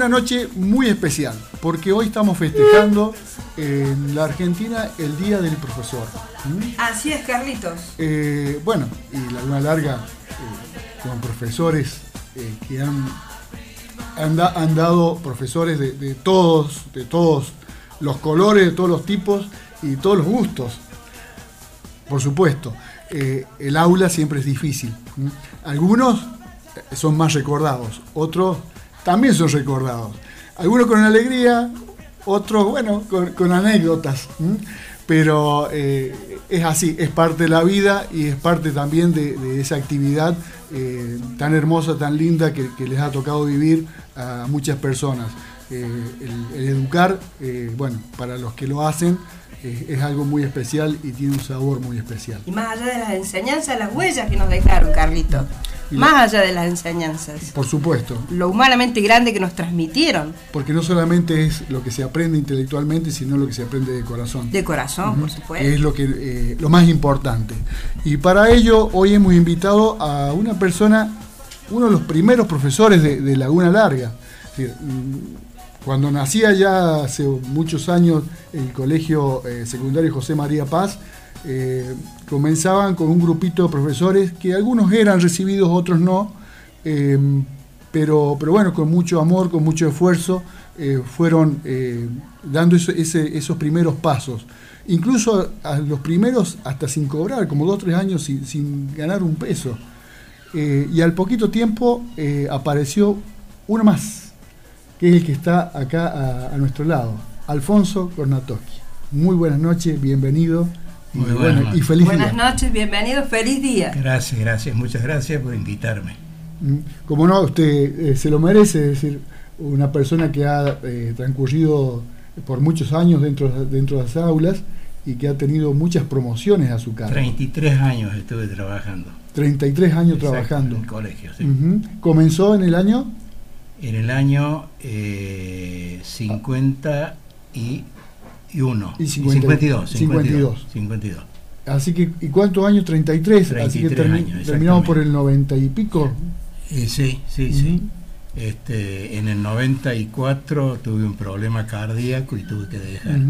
Una noche muy especial, porque hoy estamos festejando en la Argentina el Día del Profesor. Así es, Carlitos. Eh, bueno, y la luna larga eh, con profesores eh, que han, han, dado profesores de, todos, de todos los colores, de todos los tipos y todos los gustos. Por supuesto, el aula siempre es difícil. Algunos son más recordados, otros también son recordados. Algunos con alegría, otros, bueno, con, anécdotas. Pero eh, es así, es parte de la vida y es parte también de, esa actividad eh, tan hermosa, tan linda que, les ha tocado vivir a muchas personas. Eh, el, educar, bueno, para los que lo hacen, es algo muy especial y tiene un sabor muy especial. Y más allá de las enseñanzas, las huellas que nos dejaron, Carlito. Más allá de las enseñanzas. Por supuesto. Lo humanamente grande que nos transmitieron. Porque no solamente es lo que se aprende intelectualmente, sino lo que se aprende de corazón. De corazón, por supuesto. Es lo, que, eh, lo más importante. Y para ello, hoy hemos invitado a una persona, uno de los primeros profesores de, Laguna Larga. Mm, cuando nacía ya hace muchos años el colegio eh, secundario José María Paz, eh, comenzaban con un grupito de profesores que algunos eran recibidos, otros no, eh, pero, pero bueno, con mucho amor, con mucho esfuerzo, eh, fueron dando esos primeros pasos. Incluso a, los primeros hasta sin cobrar, como dos o tres años sin, ganar un peso. y al poquito tiempo apareció uno más, que es el que está acá a, nuestro lado, Alfonso Cornatowski. Muy buenas noches, bienvenido. Muy bueno, y feliz Buenas noches, bienvenido, feliz día. Gracias, gracias, muchas gracias por invitarme. Mm, como no, usted eh, se lo merece, es decir, una persona que ha eh, transcurrido por muchos años dentro, dentro de las aulas y que ha tenido muchas promociones a su cargo. 33 años estuve trabajando. 33 años trabajando. En el colegio, sí. ¿Comenzó en el año? En el año eh, 50 y y 1. Y 52, 52. 52. Así que, ¿y cuántos años? 33. Así que terminamos por el 90 y pico. Eh, sí, sí, sí. Este, en el 94 tuve un problema cardíaco y tuve que dejar.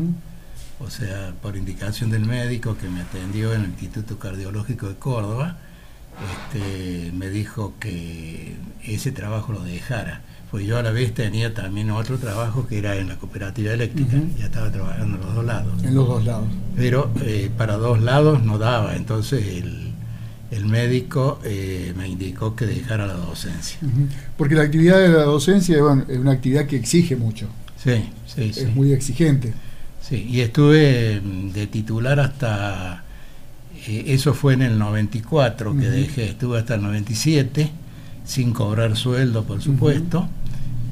O sea, por indicación del médico que me atendió en el Instituto Cardiológico de Córdoba, este, me dijo que ese trabajo lo dejara pues yo a la vez tenía también otro trabajo que era en la cooperativa eléctrica, ya estaba trabajando en los dos lados. En los dos lados. Pero eh, para dos lados no daba, entonces el, médico eh, me indicó que dejara la docencia. Porque la actividad de la docencia es una actividad que exige mucho. Sí, sí, es muy exigente. Sí, y estuve mm, de titular hasta, eh, eso fue en el 94 que dejé, estuve hasta el 97 sin cobrar sueldo, por supuesto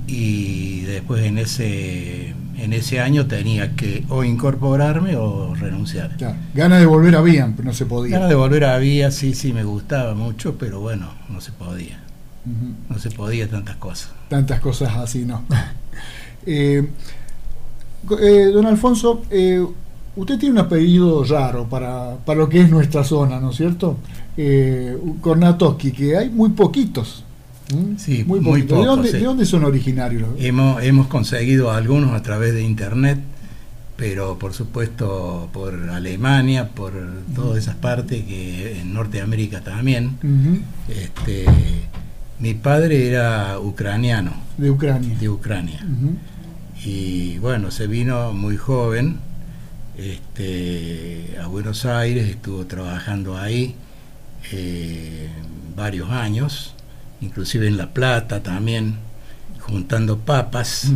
y después en ese en ese año tenía que o incorporarme o renunciar. Ganas de volver a Vía, pero no se podía. Ganas de volver a Vía, sí, sí, me gustaba mucho, pero bueno, no se podía. No se podía tantas cosas. Tantas cosas así, no. Eh, eh, don Alfonso, eh, usted tiene un apellido raro para, para, lo que es nuestra zona, ¿no es cierto? Kornatowski, que hay muy poquitos. ¿Mm? Sí, muy, muy ¿De, dónde, son originarios? Hemos, hemos conseguido algunos a través de internet, pero por supuesto por Alemania, por todas esas partes, que en Norteamérica también. este, mi padre era ucraniano. De Ucrania. De Ucrania. Y bueno, se vino muy joven este, a Buenos Aires, estuvo trabajando ahí eh, varios años inclusive en La Plata también, juntando papas,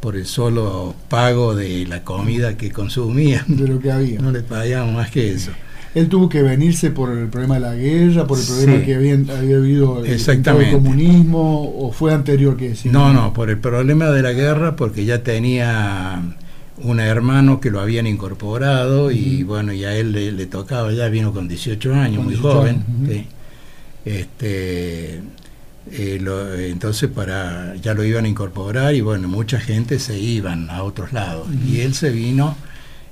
por el solo pago de la comida que consumían. De lo que había. No le pagaban más que eso. Él tuvo que venirse por el problema de la guerra, por el problema Sí. que había, había habido el, Exactamente. el comunismo, o fue anterior que decir. No, no, por el problema de la guerra, porque ya tenía un hermano que lo habían incorporado y bueno, y a él le, le tocaba, ya vino con 18 años, Con muy 18 joven. años, ujú. sí. Este, eh, lo- entonces para ya lo iban a incorporar y bueno, mucha gente se iban a otros lados. Y él se vino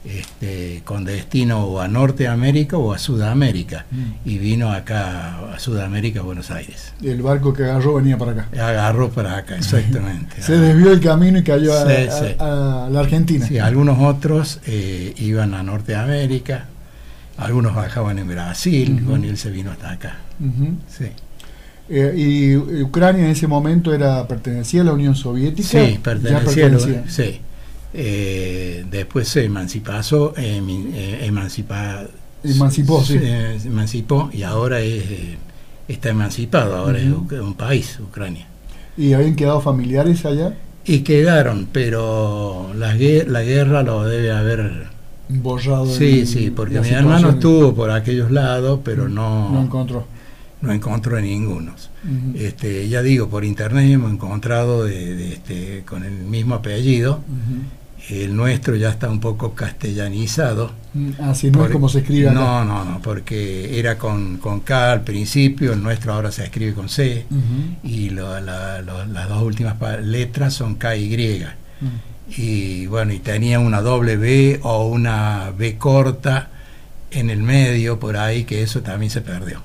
este, con destino o a Norteamérica o a Sudamérica. Y vino acá a Sudamérica, a Buenos Aires. El barco que agarró venía para acá. Agarró para acá, exactamente. Se desvió el camino y cayó a, Sí, a- sí. a la Argentina. Sí, algunos otros eh, iban a Norteamérica, algunos bajaban en Brasil, Ujú. bueno, y él se vino hasta acá. Sí, Eh, y Ucrania en ese momento era pertenecía a la Unión Soviética. sí Ya pertenecía a pertenecía. sí. Eh, después se emancipó, eh, emancipa- Emancipó, sí. se emancipó y ahora es, eh, está emancipado, ahora es un país, Ucrania. Y habían quedado familiares allá, Y quedaron, pero la, la guerra lo debe haber... borrado. Sí, sí, porque mi hermano estuvo por aquellos lados, pero no, No encontró. No encontró ninguno. Ujú. Este, ya digo, por internet hemos encontrado de, de este, con el mismo apellido. El nuestro ya está un poco castellanizado. Mm, Así no es como se escribe acá. No, no, no, porque era con, con K al principio, el nuestro ahora se escribe con C. Y lo- la- lo- las dos últimas letras son K y. Mm. Y bueno, y tenía una doble B o una B corta en el medio por ahí, que eso también se perdió.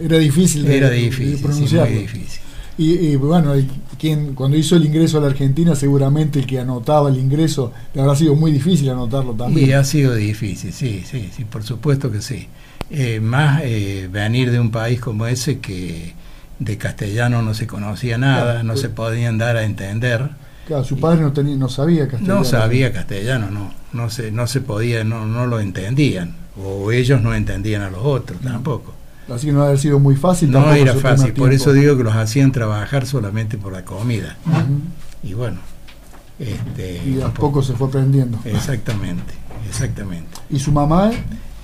Era difícil de, Era de difícil, sí, pronunciarlo. muy difícil. Y, y, bueno, y quien, cuando hizo el ingreso a la Argentina, seguramente el que anotaba el ingreso le habrá sido muy difícil anotarlo Y también. ha sido difícil, sí, sí, sí, por supuesto que sí. Eh, más eh, venir de un país como ese que de castellano no se conocía nada, Claro, no pues- se podían dar a entender. Claro, su padre no, tenía, no sabía castellano. No sabía castellano, no, no se, no se podía, no, no lo entendían, o ellos no entendían a los otros tampoco. Así que no haber sido muy fácil. No era fácil, por eso digo que los hacían trabajar solamente por la comida. Y bueno, este, Y de a poco- se fue aprendiendo. Exactamente, exactamente. Y su mamá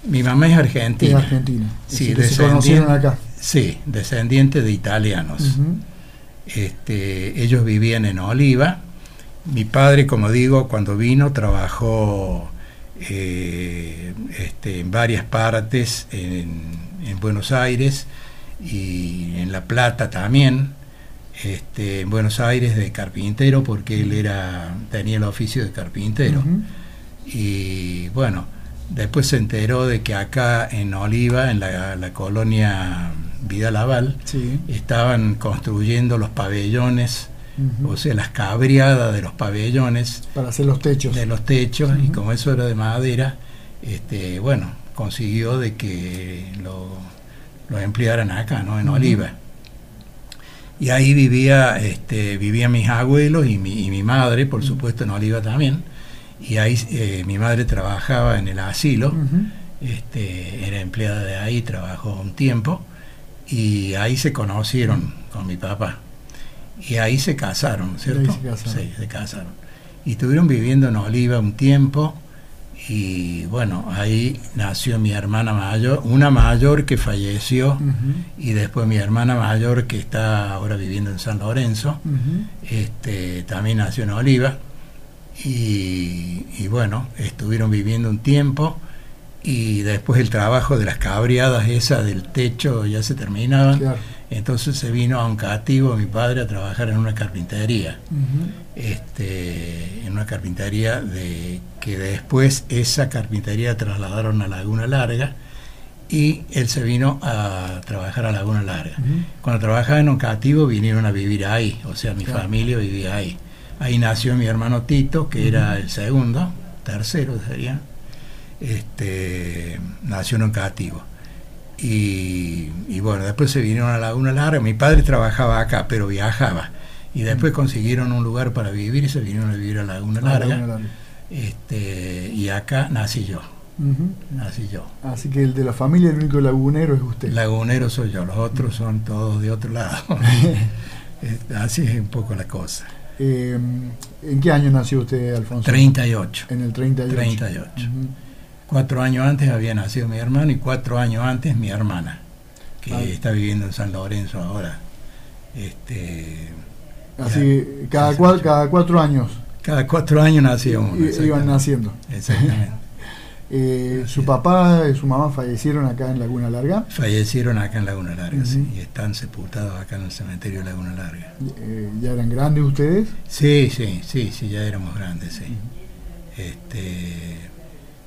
Mi mamá es es argentina. argentina. Sí, se descendiente- conocieron acá. Sí, descendiente de italianos. Este, ellos vivían en Oliva. Mi padre, como digo, cuando vino trabajó eh, este, en varias partes en, en Buenos Aires y en La Plata también. Este, en Buenos Aires de carpintero porque él era tenía el oficio de carpintero y bueno después se enteró de que acá en Oliva en la, la colonia Vida Laval Sí. estaban construyendo los pabellones, o sea, las cabriadas de los pabellones, Para hacer los techos. de los techos, y como eso era de madera, este, bueno, consiguió de que lo, lo emplearan acá, ¿no? En. Oliva. Y ahí vivía, este, vivían mis abuelos y mi, y mi madre, por supuesto, en Oliva también. Y ahí eh, mi madre trabajaba en el asilo este, era empleada de ahí, trabajó un tiempo y ahí se conocieron con mi papá. Y ahí se casaron, ¿cierto? se casaron. Sí, se casaron. Y estuvieron viviendo en Oliva un tiempo y bueno, ahí nació mi hermana mayor, una mayor que falleció y después mi hermana mayor que está ahora viviendo en San Lorenzo este, también nació en Oliva y, y bueno, estuvieron viviendo un tiempo y después el trabajo de las cabriadas esa del techo ya se terminaban, Claro. Entonces se vino a un cativo mi padre a trabajar en una carpintería, este, en una carpintería de que después esa carpintería trasladaron a Laguna Larga y él se vino a trabajar a Laguna Larga. Cuando trabajaba en un cativo vinieron a vivir ahí, o sea, mi Claro. familia vivía ahí. Ahí nació mi hermano Tito, que era el segundo, tercero sería, este, nació en un cativo. Y, y bueno, después se vinieron a Laguna Larga, mi padre trabajaba acá, pero viajaba. Y después consiguieron un lugar para vivir y se vinieron a vivir a Laguna Ah, Larga. Laguna. Este, y acá nací yo, nací yo. Así que el de la familia, el único lagunero es usted. Lagunero soy yo, los otros son todos de otro lado. Así es un poco la cosa. Eh, ¿En qué año nació usted, Alfonso? 38. En el 38. 38. Cuatro años antes había nacido mi hermano y cuatro años antes mi hermana, que Ah. está viviendo en San Lorenzo ahora. Este, Así, Ya. cada, Hace cua- mucho. cada cuatro años cada cuatro años nacía uno. iban naciendo. Exactamente. Eh, ¿Su papá y su mamá fallecieron acá en Laguna Larga? Fallecieron acá en Laguna Larga, sí, y están sepultados acá en el cementerio de Laguna Larga. Eh, ¿Ya eran grandes ustedes? Sí, sí, sí, sí, ya éramos grandes, sí. Este,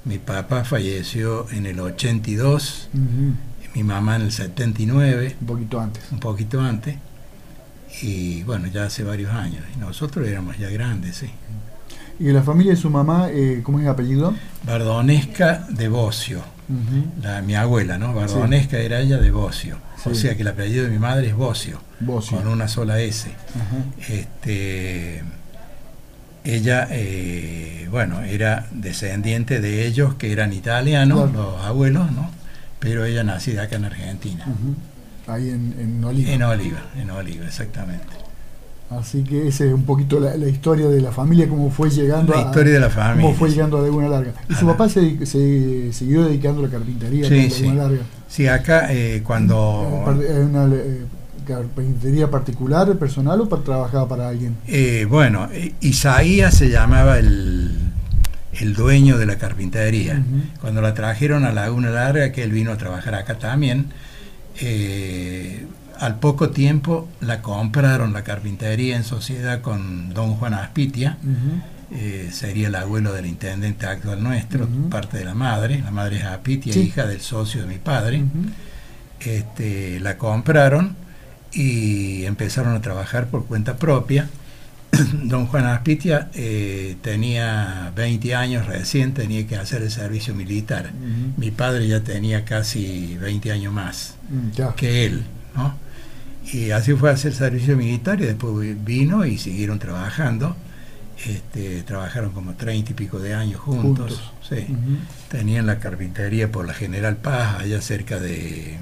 mi papá falleció en el 82, Ujú, mi mamá en el 79, Un poquito antes. un poquito antes, y bueno, ya hace varios años. Y nosotros éramos ya grandes, sí. ¿Y la familia de su mamá, eh, cómo es el apellido? Bardonesca de Bocio, la, mi abuela, ¿no? Bardonesca era ella de Bocio. O sea que el apellido de mi madre es Bocio, Bocio. con una sola S. Este, ella, eh, bueno, era descendiente de ellos que eran italianos, Claro. los abuelos, ¿no? Pero ella nacida acá en Argentina. Ahí en, en Oliva. En Oliva, en Oliva, exactamente. Así que esa es un poquito la, la historia de la familia, cómo fue llegando La a, historia de la familia. cómo fue llegando a Laguna Larga. ¿Y su papá se, se siguió dedicando a la carpintería Sí. Laguna Larga? Sí, acá eh, cuando... par- ¿Es una eh, carpintería particular, personal o para, trabajaba para alguien? eh, bueno, eh, Isaías se llamaba el, el dueño de la carpintería. Cuando la trajeron a Laguna Larga, que él vino a trabajar acá también, eh, al poco tiempo la compraron la carpintería en sociedad con don Juan Aspitia, eh, sería el abuelo del intendente actual nuestro, parte de la madre, la madre es Aspitia, Sí. hija del socio de mi padre, este, la compraron y empezaron a trabajar por cuenta propia. Don Juan Aspitia eh, tenía 20 años recién, tenía que hacer el servicio militar. Mi padre ya tenía casi 20 años más Mm, ya. que él, ¿no? Y así fue a hacer servicio militar y después vino y siguieron trabajando. Este, trabajaron como 30 y pico de años juntos. Juntos. sí. Tenían la carpintería por la General Paz, allá cerca de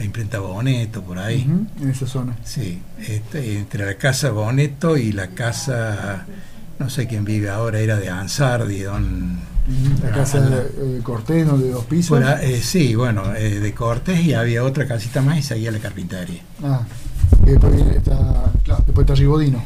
la imprenta Boneto, por ahí. Ujú, En esa zona. Sí, este, entre la casa Boneto y la casa, no sé quién vive ahora, era de Ansardi, don... La casa de Cortés, ¿no? de dos pisos. por a- eh, sí, bueno, eh, de Cortés y había otra casita más y seguía la carpintería. Ah, que después viene- está, claro, después está Ribodino.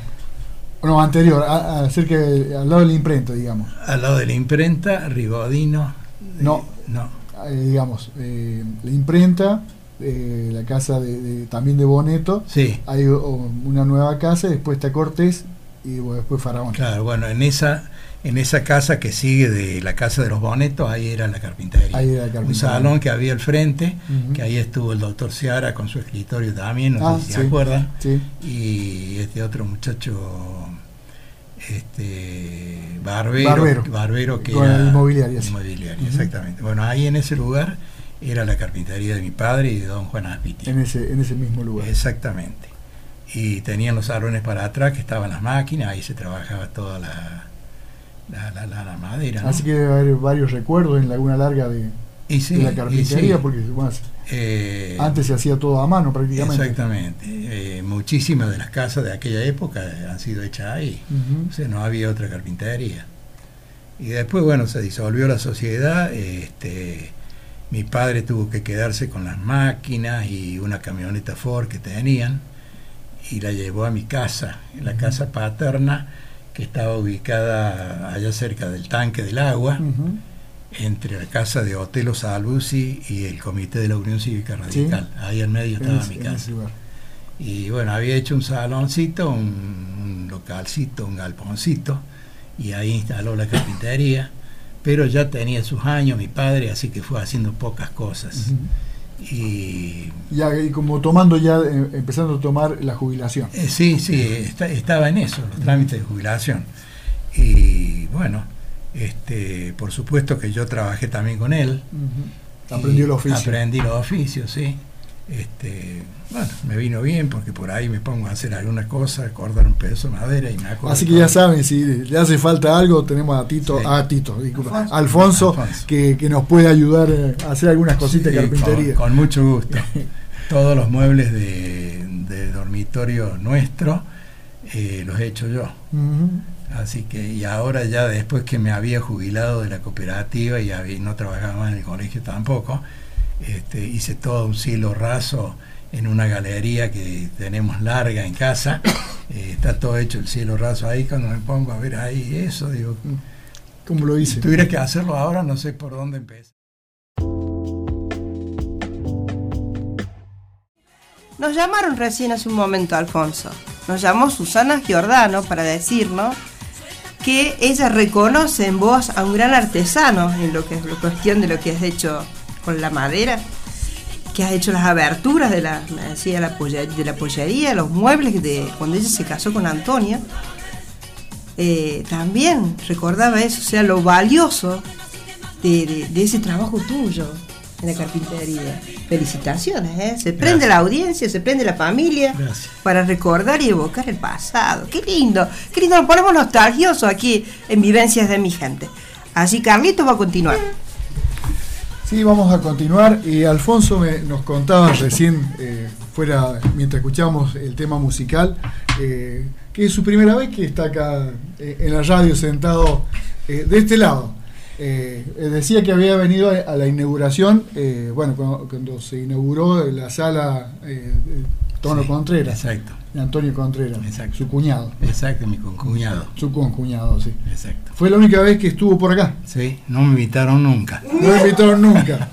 No, anterior, a- a- cerca de- al lado de la imprenta, digamos. Al lado de la imprenta, Rigodino. eh, No. no. Eh, digamos, eh, la imprenta, eh, la casa de, de- también de Boneto, Sí, hay o- una nueva casa, después está Cortés y bueno, después Faraón. claro, bueno, en esa, en esa casa que sigue de la casa de los Bonetos, ahí era la carpintería. Ahí era la Un salón que había al frente, que ahí estuvo el doctor Seara con su escritorio también, no Ah, sé si sí. se acuerdan. Sí. Y este otro muchacho, este Barbero, Barbero. Barbero que Con era inmobiliaria, exactamente. Bueno, ahí en ese lugar era la carpintería de mi padre y de don Juan Aspiti. En ese, en ese mismo lugar. Exactamente. Y tenían los salones para atrás, que estaban las máquinas, ahí se trabajaba toda la, la, la- madera. ¿no? Así que debe haber varios recuerdos en Laguna Larga de, y sí, de la y carpintería, sí, porque bueno, eh, antes se hacía todo a mano prácticamente. Exactamente. Eh, muchísimas de las casas de aquella época han sido hechas ahí. Ujú. O sea, no había otra carpintería. Y después, bueno, se disolvió la sociedad. Este, mi padre tuvo que quedarse con las máquinas y una camioneta Ford que tenían y la llevó a mi casa, en la casa paterna que estaba ubicada allá cerca del tanque del agua, entre la casa de Otelo Salvusi y el Comité de la Unión Cívica Radical. Ahí en medio estaba mi casa. Y bueno, había hecho un saloncito, un, un localcito, un galponcito, y ahí instaló la carpintería, pero ya tenía sus años mi padre, así que fue haciendo pocas cosas. Y Ya, y como tomando ya, eh, empezando a tomar la jubilación. eh, sí, sí, esta- estaba en eso, los trámites de jubilación. Y bueno, este, por supuesto que yo trabajé también con él. Aprendió el Y oficio. Aprendí los oficios, sí. Este, bueno, me vino bien porque por ahí me pongo a hacer alguna cosa, cortar un pedazo de madera y me acuerdo. Así que ya saben, si le hace falta algo, tenemos a Tito, Sí. a Tito, disculpa, Alfonso. Alfonso, Alfonso. Que, que nos puede ayudar eh, a hacer algunas cositas Sí, de carpintería. Con, con mucho gusto. Todos los muebles de, de dormitorio nuestro eh, los he hecho yo. Así que, y ahora ya después que me había jubilado de la cooperativa y no trabajaba más en el colegio tampoco, este, hice todo un cielo raso en una galería que tenemos larga en casa. Eh, está todo hecho el cielo raso ahí. Cuando me pongo a ver ahí eso, digo, ¿cómo lo hice? Si tuviera que hacerlo ahora, no sé por dónde empezar. Nos llamaron recién hace un momento, Alfonso. Nos llamó Susana Giordano para decirnos que ella reconoce en vos a un gran artesano en lo que es la cuestión de lo que has hecho con la madera, que has hecho las aberturas de la, decía, la de la pollería, los muebles de cuando ella se casó con Antonio. Eh, también recordaba eso, o sea, lo valioso de ese trabajo tuyo en la carpintería. Felicitaciones, ¿eh? Se prende la audiencia, se prende la familia para recordar y evocar el pasado. Qué lindo, qué lindo, nos ponemos nostalgiosos aquí en Vivencias de mi gente. Así Carlitos va a continuar. Sí, vamos a continuar. Y Alfonso me, nos contaba recién, eh, fuera, mientras escuchábamos el tema musical, eh, que es su primera vez que está acá eh, en la radio sentado de este lado. Eh, decía que había venido a, la inauguración, eh, bueno, cuando, se inauguró la sala Tono Contreras. Exacto. De Antonio Contreras, exacto. su cuñado. Exacto, mi concuñado. Su concuñado, sí. Exacto. Fue la única vez que estuvo por acá. Sí, no me invitaron nunca. No me invitaron nunca.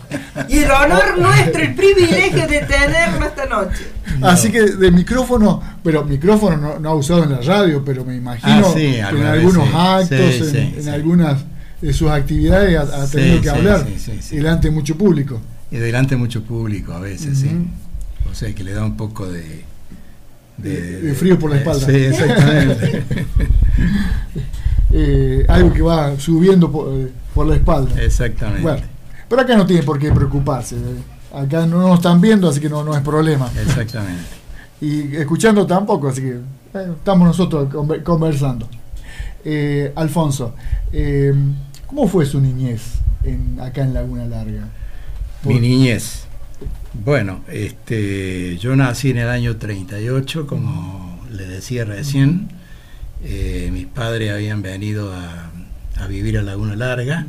y el honor nuestro, el privilegio de tenerlo esta noche. Así que de micrófono, pero micrófono no, ha usado en la radio, pero me imagino ah, que en algunos actos, en algunas de sus actividades ha, tenido que hablar delante de mucho público. Y delante de mucho público a veces, sí. O sea que le da un poco de... De, frío por la espalda. Sí, exactamente. Eh, algo que va subiendo por, la espalda. Exactamente. Bueno, pero acá no tiene por qué preocuparse. Acá no nos están viendo, así que no, no es problema. Exactamente. Y escuchando tampoco, así que estamos nosotros conversando. Eh, Alfonso, eh, ¿Cómo fue su niñez acá en Laguna Larga? Mi niñez. Bueno, este, yo nací en el año 38, como le decía recién. Eh, mis padres habían venido a, vivir a Laguna Larga.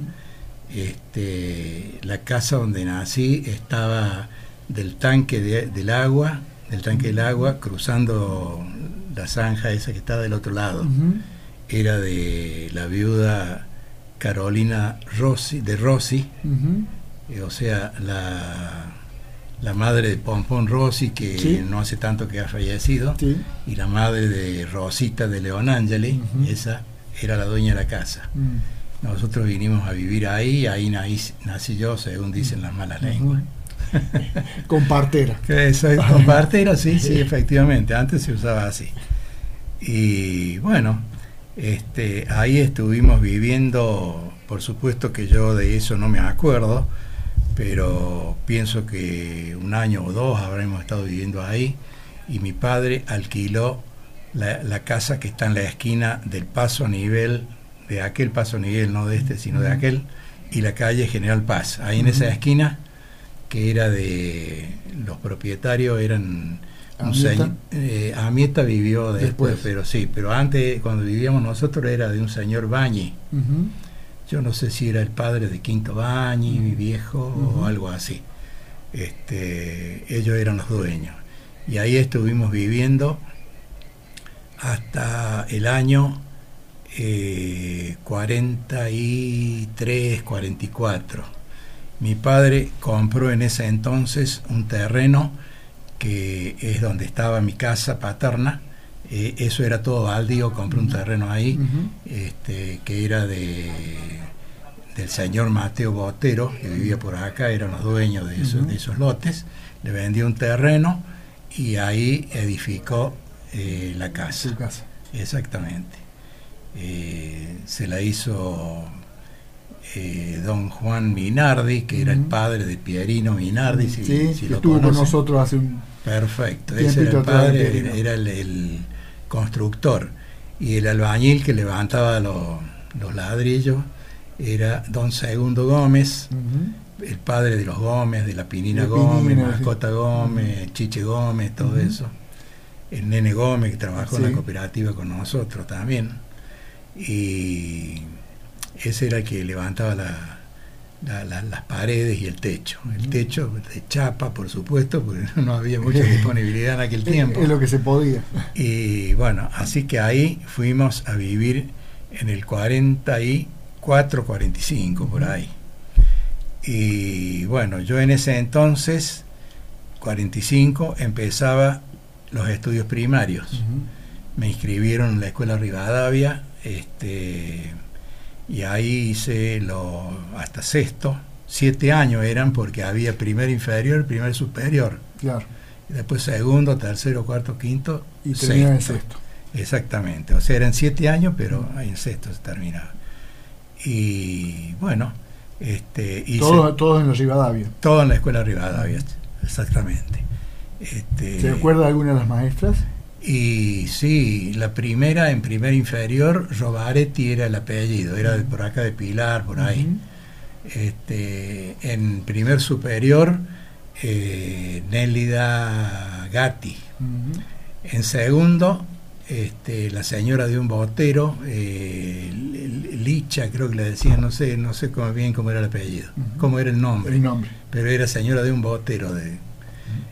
Este, la casa donde nací estaba del tanque del agua, del tanque del agua, cruzando la zanja esa que está del otro lado. Era de la viuda Carolina Rossi, de Rossi, eh, o sea, la, la, madre de Pompón Rossi, que no hace tanto que ha fallecido, y la madre de Rosita de León Angeli, esa era la dueña de la casa. Mm. Nosotros vinimos a vivir ahí, ahí nací, yo, según dicen las malas lenguas. con partera. con partera, sí, sí, efectivamente. Antes se usaba así. Y bueno, este, ahí estuvimos viviendo, por supuesto que yo de eso no me acuerdo, pero pienso que un año o dos habremos estado viviendo ahí y mi padre alquiló la, casa que está en la esquina del paso nivel, de aquel paso nivel, no de este, sino de aquel, y la calle General Paz. Ahí en esa esquina, que era de los propietarios, eran eh, Amieta vivió después, pero sí, pero antes, cuando vivíamos nosotros, era de un señor Bañi. Yo no sé si era el padre de Quinto Bañi, mi viejo, o algo así. Este, ellos eran los dueños. Y ahí estuvimos viviendo hasta el año 43, eh, 44. Mi padre compró en ese entonces un terreno que es donde estaba mi casa paterna. Eh, eso era todo baldío, compré un terreno ahí, este, que era de del señor Mateo Botero, que vivía por acá, eran los dueños de esos, de esos lotes, le vendió un terreno y ahí edificó eh, la casa. casa. Exactamente. Eh, se la hizo don Juan Minardi, que era el padre de Pierino Minardi, si, sí, estuvo con nosotros hace un Perfecto, ese era el padre, era el, constructor. Y el albañil que levantaba los, ladrillos era don Segundo Gómez, el padre de los Gómez, de la Pinina Gómez, Mascota Gómez, Chiche Gómez, todo eso. El nene Gómez que trabajó en la cooperativa con nosotros también. y ese era el que levantaba las paredes y el techo. El techo de chapa, por supuesto, porque no había mucha disponibilidad en aquel tiempo. Es lo que se podía. Y bueno, así que ahí fuimos a vivir en el 44, 45, por ahí. Y bueno, yo en ese entonces, 45, empezaba los estudios primarios. Me inscribieron en la escuela Rivadavia, este, y ahí hice lo, hasta sexto, siete años eran porque había primer inferior, primer superior. Claro. Y después segundo, tercero, cuarto, quinto. Y terminaba en sexto. Exactamente, o sea, eran siete años, pero ahí en sexto se terminaba. Y bueno, este, todo, todo en la Rivadavia. Todo en la escuela Rivadavia, exactamente. Este, ¿Se acuerda alguna de las maestras? Y sí, la primera en primer inferior, Robaretti era el apellido, era de por acá de Pilar, por ahí. este, en primer superior, eh, Nélida Gatti. En segundo, este, la señora de un botero, eh, Licha, creo que le decían, no sé, no sé cómo, bien cómo era el apellido, cómo era el nombre. El nombre. Pero era señora de un botero, de,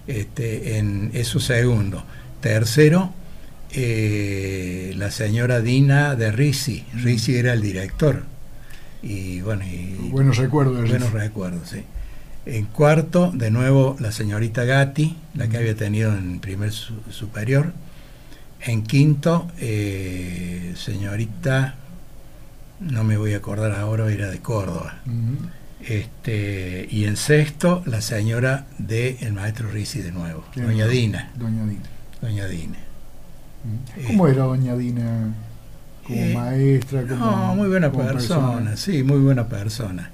este, en eso segundo. Tercero, eh, la señora Dina de Risi. Risi era el director. Y bueno, y, buenos recuerdos. Buenos recuerdos, sí. En cuarto, de nuevo, la señorita Gatti, la que había tenido en primer superior. En quinto, eh, señorita, no me voy a acordar ahora, era de Córdoba. este, y en sexto, la señora del el maestro Risi de nuevo, doña Dina. Doña Dina. Doña Dina. ¿Cómo era Doña Dina? Como eh, maestra, como, no, muy buena persona, sí, muy buena persona.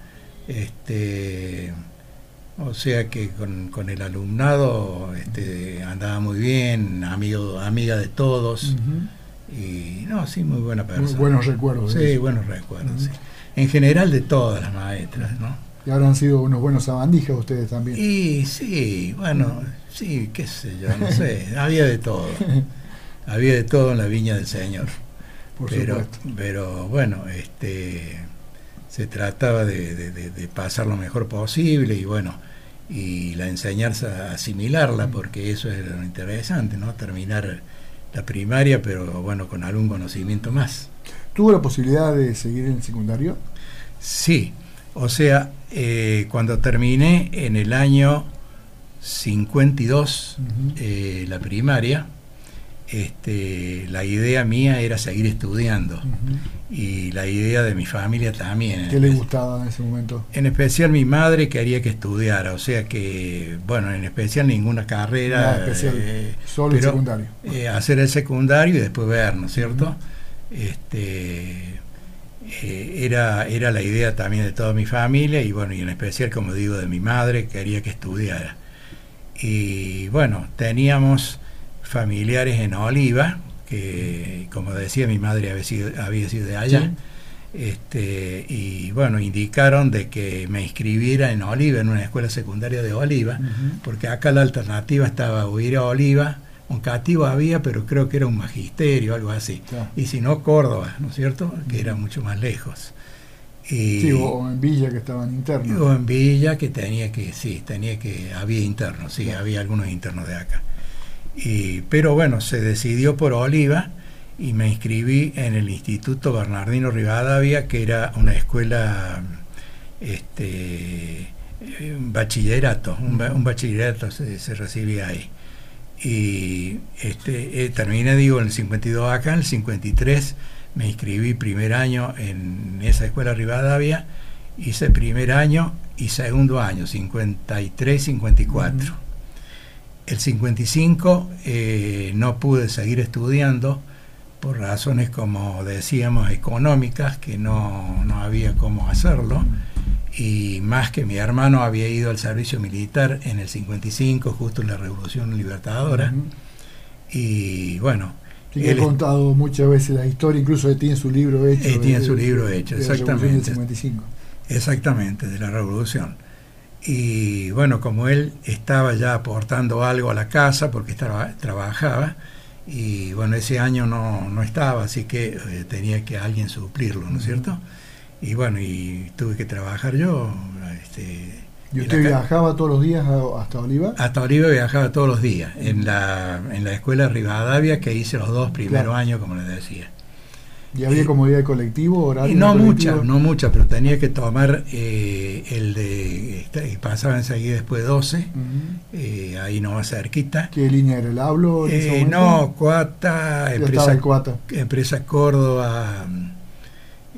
Este, o sea que con, el alumnado este, andaba muy bien, amigo, amiga de todos. Y no, sí, muy buena persona. buenos recuerdos. Sí, buenos recuerdos. sí. En general de todas las maestras, ¿no? Y habrán sido unos buenos sabandijas ustedes también. Y sí, bueno, sí, qué sé yo, no sé, había de todo. había de todo en la viña del Señor. Por pero, supuesto. pero bueno, este se trataba de, pasar lo mejor posible y bueno, y la enseñanza a asimilarla, porque eso es lo interesante, ¿no? Terminar la primaria, pero bueno, con algún conocimiento más. ¿Tuvo la posibilidad de seguir en el secundario? Sí, o sea, eh, cuando terminé en el año 52 eh, la primaria, este, la idea mía era seguir estudiando y la idea de mi familia también. ¿Qué le gustaba en ese momento? En especial mi madre quería que estudiara, o sea que, bueno, en especial ninguna carrera. especial, eh, solo el secundario. Eh, hacer el secundario y después ver, ¿no es cierto? Este, eh, era, era la idea también de toda mi familia y bueno, y en especial, como digo, de mi madre, quería que estudiara. Y bueno, teníamos familiares en Oliva, que como decía mi madre había sido, había sido de allá, este, y bueno, indicaron de que me inscribiera en Oliva, en una escuela secundaria de Oliva, porque acá la alternativa estaba o ir a Oliva, un cativo había, pero creo que era un magisterio, algo así, y si no, Córdoba, ¿no es cierto?, que era mucho más lejos. Y, o en Villa que estaban internos. O en Villa que tenía que, sí, tenía que, había internos, sí, había algunos internos de acá pero bueno, se decidió por Oliva y me inscribí en el Instituto Bernardino Rivadavia, que era una escuela, este, un bachillerato, un, bachillerato se, recibía ahí. Y este, eh, terminé, digo, en el 52 acá, en el 53 me inscribí primer año en esa escuela Rivadavia, hice primer año y segundo año, 53, 54. El 55 eh, no pude seguir estudiando por razones, como decíamos, económicas, que no, había cómo hacerlo, y más que mi hermano había ido al servicio militar en el 55, justo en la Revolución Libertadora, y bueno... he contado muchas veces la historia, incluso tiene su libro hecho. Eh, tiene su libro hecho, exactamente. 55. Exactamente, de la Revolución. Y bueno, como él estaba ya aportando algo a la casa porque estaba, trabajaba, y bueno, ese año no, no estaba, así que eh, tenía que alguien suplirlo, ¿no es cierto? Y bueno, y tuve que trabajar yo. Este, ¿Y usted viajaba todos los días hasta Oliva? Hasta Oliva viajaba todos los días, en la, en la escuela Rivadavia, que hice los dos primeros años, como les decía. ¿Y había comodidad de colectivo, horario? no mucha, no mucha, pero tenía que tomar eh, el de. Este, pasaba enseguida después de 12, eh, ahí no más cerquita. ¿Qué línea era el hablo? Eh, no, Cuata, empresa, Cuata. empresa Córdoba,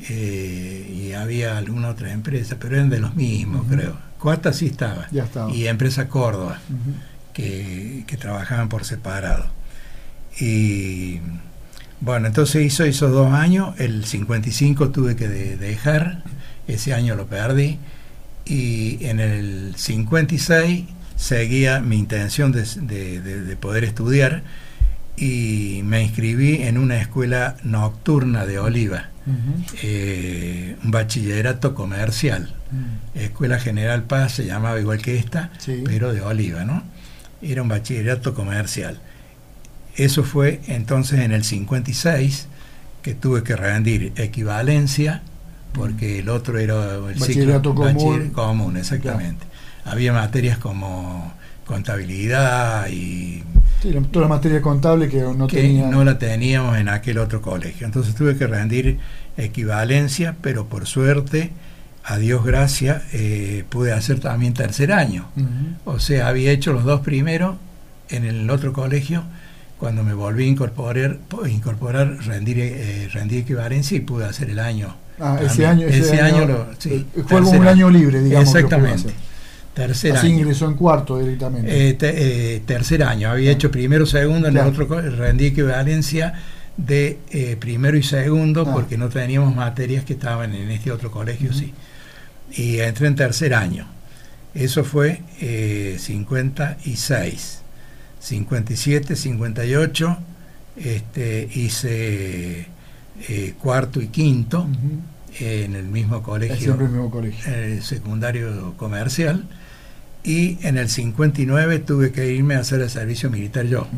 y había alguna otra empresa, pero eran de los mismos, creo. Cuata sí estaba. Ya estaba. Y empresa Córdoba, que, que trabajaban por separado. Y bueno, entonces hizo esos dos años, el 55 tuve que dejar, ese año lo perdí, y en el 56 seguía mi intención de, poder estudiar y me inscribí en una escuela nocturna de Oliva, eh, un bachillerato comercial. Escuela General Paz se llamaba igual que esta, pero de Oliva, ¿no? Era un bachillerato comercial. Eso fue entonces en el 56 que tuve que rendir equivalencia porque el otro era el ciclo común. común, exactamente. Había materias como contabilidad y sí, toda la materia contable que no tenía... no la teníamos en aquel otro colegio. Entonces tuve que rendir equivalencia, pero por suerte, a Dios gracias, eh, pude hacer también tercer año. O sea, había hecho los dos primeros en el otro colegio cuando me volví a incorporar, incorporar rendir, eh, rendir equivalencia y pude hacer el año. Ah, ese año, ese, año, lo, sí, fue un año libre, digamos. Exactamente. Tercer Así ingresó en cuarto directamente. Eh, eh, tercer año, había hecho primero, segundo, en el otro rendí equivalencia de primero y segundo ah. porque no teníamos materias que estaban en este otro colegio, sí. Y entré en tercer año. Eso fue 56. 57, 58, este, hice eh, cuarto y quinto en el mismo colegio, el secundario comercial, y en el 59 tuve que irme a hacer el servicio militar yo.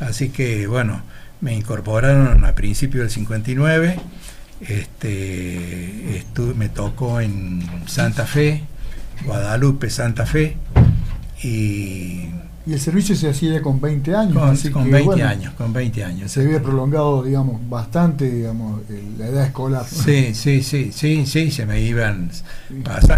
Así que bueno, me incorporaron a principios del 59, este, me tocó en Santa Fe, Guadalupe, Santa Fe, y y el servicio se hacía con 20 años. Con, 20 años, con 20 años. Se había prolongado, digamos, bastante, digamos, la edad escolar. Sí, sí, sí, sí, sí, se me iban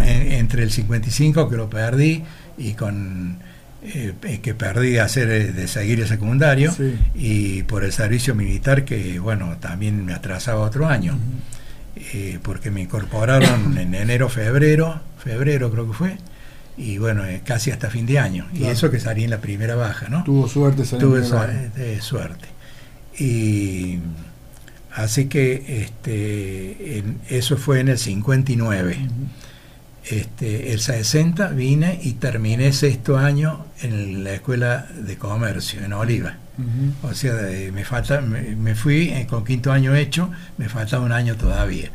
entre el 55 que lo perdí y con eh, que perdí hacer eh, de seguir el secundario y por el servicio militar que bueno también me atrasaba otro año eh, porque me incorporaron en enero febrero febrero creo que fue y bueno, eh, casi hasta fin de año. Y eso que salí en la primera baja, ¿no? Tuvo suerte, Tuve suerte. Y así que este, eso fue en el 59. Este, el 60 vine y terminé sexto año en la escuela de comercio, en Oliva. O sea, me, falta, me, fui eh, con quinto año hecho, me faltaba un año todavía.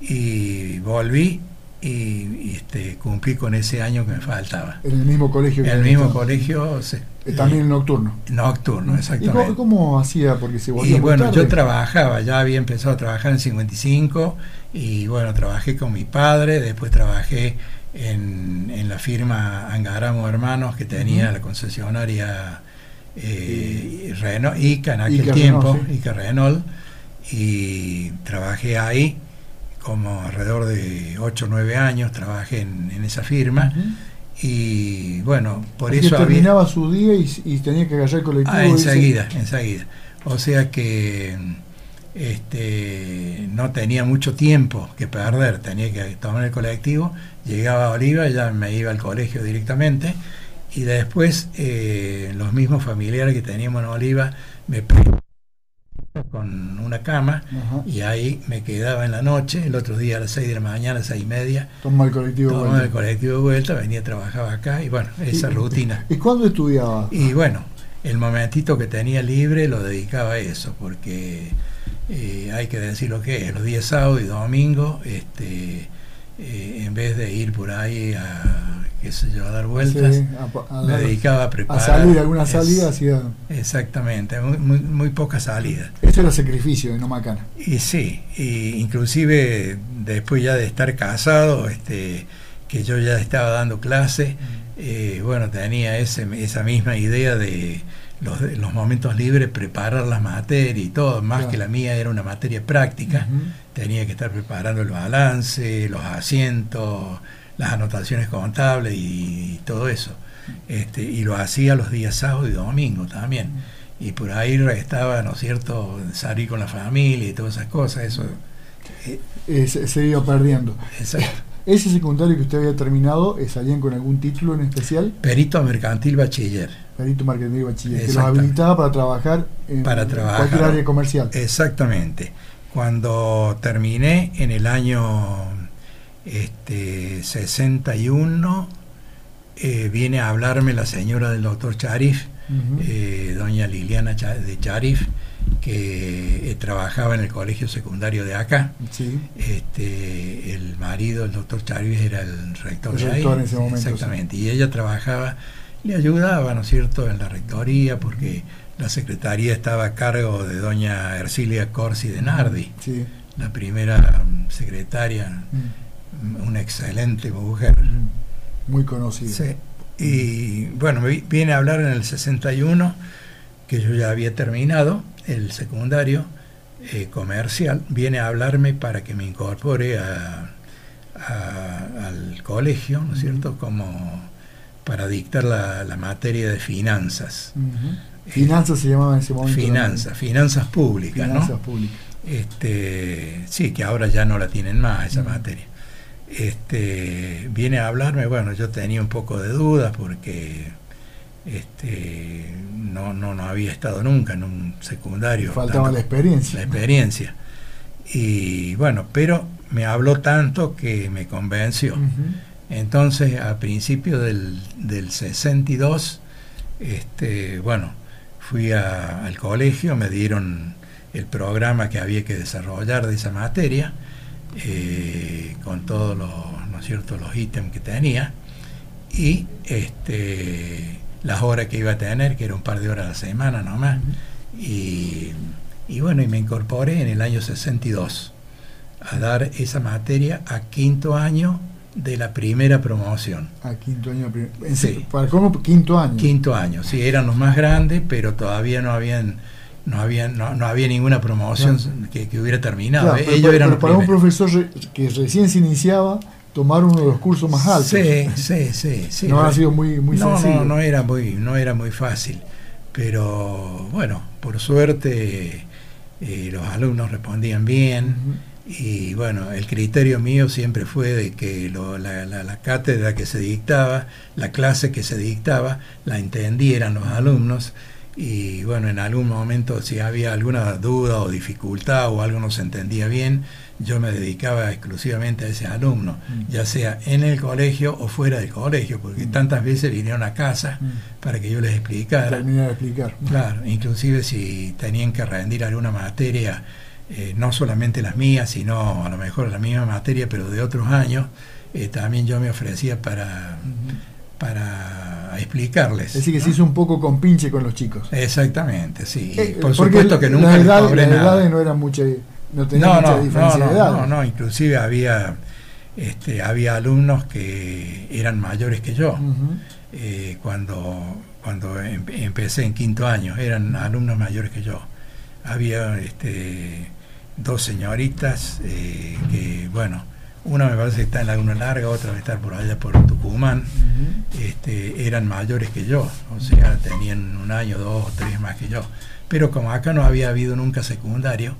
Y volví y, este, cumplí con ese año que me faltaba. ¿En el mismo colegio? En el mismo colegio. Eh, también nocturno. Nocturno, exactamente. ¿Y cómo, hacía? Porque se Y bueno, yo trabajaba, ya había empezado a trabajar en 55 y bueno, trabajé con mi padre, después trabajé en, en la firma Angaramo Hermanos que tenía la concesionaria eh, Renault, ICA en aquel tiempo, Renault, ICA Renault, y trabajé ahí como alrededor de 8 o 9 años trabajé en, esa firma. Y bueno, por eso. terminaba su día y, tenía que agarrar el colectivo. Ah, enseguida, enseguida. O sea que este, no tenía mucho tiempo que perder, tenía que tomar el colectivo. Llegaba a Oliva, ya me iba al colegio directamente. Y después eh, los mismos familiares que teníamos en Oliva me con una cama y ahí me quedaba en la noche, el otro día a las 6 de la mañana, a las 6 y media. Tomaba el colectivo de vuelta. el colectivo de vuelta, venía, trabajaba acá y bueno, esa rutina. ¿Y cuándo estudiaba? Y bueno, el momentito que tenía libre lo dedicaba a eso, porque eh, hay que decir lo que es, los días sábados y domingos, este, eh, en vez de ir por ahí a qué sé yo, a dar vueltas. me dedicaba a preparar. A salir, alguna salida hacía. Exactamente, muy, muy, poca salida. Ese era el sacrificio de No Macana. Y sí, y inclusive después ya de estar casado, este, que yo ya estaba dando clase, mm. eh, bueno, tenía ese, esa misma idea de los, los momentos libres preparar la materia y todo, más que la mía era una materia práctica, tenía que estar preparando el balance, los asientos, las anotaciones contables y, todo eso. Este, y lo hacía los días sábado y domingo también. Y por ahí estaba, ¿no es cierto?, salir con la familia y todas esas cosas, eso... Eh, se, iba perdiendo. Ese secundario que usted había terminado, eh, ¿salían con algún título en especial? Perito mercantil bachiller. Perito mercantil bachiller, que los habilitaba para trabajar en para trabajar, cualquier área comercial. Exactamente. Cuando terminé en el año este, 61, eh, viene a hablarme la señora del doctor Charif, eh, doña Liliana de Charif, que eh, trabajaba en el colegio secundario de acá. Este, el marido, el doctor Charif, era el rector, de ahí. en ese momento. Exactamente. Y ella trabajaba, le ayudaba, ¿no es cierto?, en la rectoría, porque la secretaría estaba a cargo de doña Ercilia Corsi de Nardi, la primera mm, secretaria, mm. una excelente mujer. Mm. Muy conocida. Sí. Y bueno, me viene a hablar en el 61, que yo ya había terminado el secundario eh, comercial, viene a hablarme para que me incorpore a, al colegio, ¿no es cierto?, como para dictar la, materia de finanzas. Finanzas se llamaba en ese momento. Finanzas, finanzas públicas, finanzas públicas. Este, sí, que ahora ya no la tienen más esa materia. Este, viene a hablarme, bueno, yo tenía un poco de dudas porque este, no, no, no había estado nunca en un secundario. Faltaba la experiencia. La experiencia. Y bueno, pero me habló tanto que me convenció. Entonces, a principios del, del 62, este, bueno, fui al colegio, me dieron el programa que había que desarrollar de esa materia, eh, con todos los, ¿no los ítems que tenía, y este, las horas que iba a tener, que era un par de horas a la semana nomás, y, y bueno, y me incorporé en el año 62 a dar esa materia a quinto año de la primera promoción. A quinto año. Sí. ¿Para cómo? Quinto año. Quinto año, sí, eran los más grandes, pero todavía no habían no había, no, había ninguna promoción que, hubiera terminado. Ellos eran para un profesor que recién se iniciaba, tomar uno de los cursos más altos. Sí, sí, sí. sí no ha sido muy, muy no, No, no era muy, no era muy fácil. Pero bueno, por suerte eh, los alumnos respondían bien. Y bueno, el criterio mío siempre fue de que la, cátedra que se dictaba, la clase que se dictaba, la entendieran los alumnos. Y bueno, en algún momento si había alguna duda o dificultad o algo no se entendía bien, yo me dedicaba exclusivamente a ese alumno, mm. ya sea en el colegio o fuera del colegio, porque mm. tantas veces vinieron a casa mm. para que yo les explicara. Terminar de explicar. Claro, inclusive si tenían que rendir alguna materia eh, no solamente las mías, sino a lo mejor la misma materia, pero de otros años, eh, también yo me ofrecía para, para explicarles. Es decir, que se hizo un poco con pinche con los chicos. Exactamente, sí. Eh, por supuesto que nunca las edades no eran mucha, no tenían mucha diferencia de edad. No, no, inclusive había, este, había alumnos que eran mayores que yo. cuando cuando em, empecé en quinto año, eran alumnos mayores que yo. Había este, dos señoritas eh, que, bueno, una me parece que está en Laguna Larga, otra debe estar por allá por Tucumán, este, eran mayores que yo, o sea, tenían un año, dos o tres más que yo. Pero como acá no había habido nunca secundario,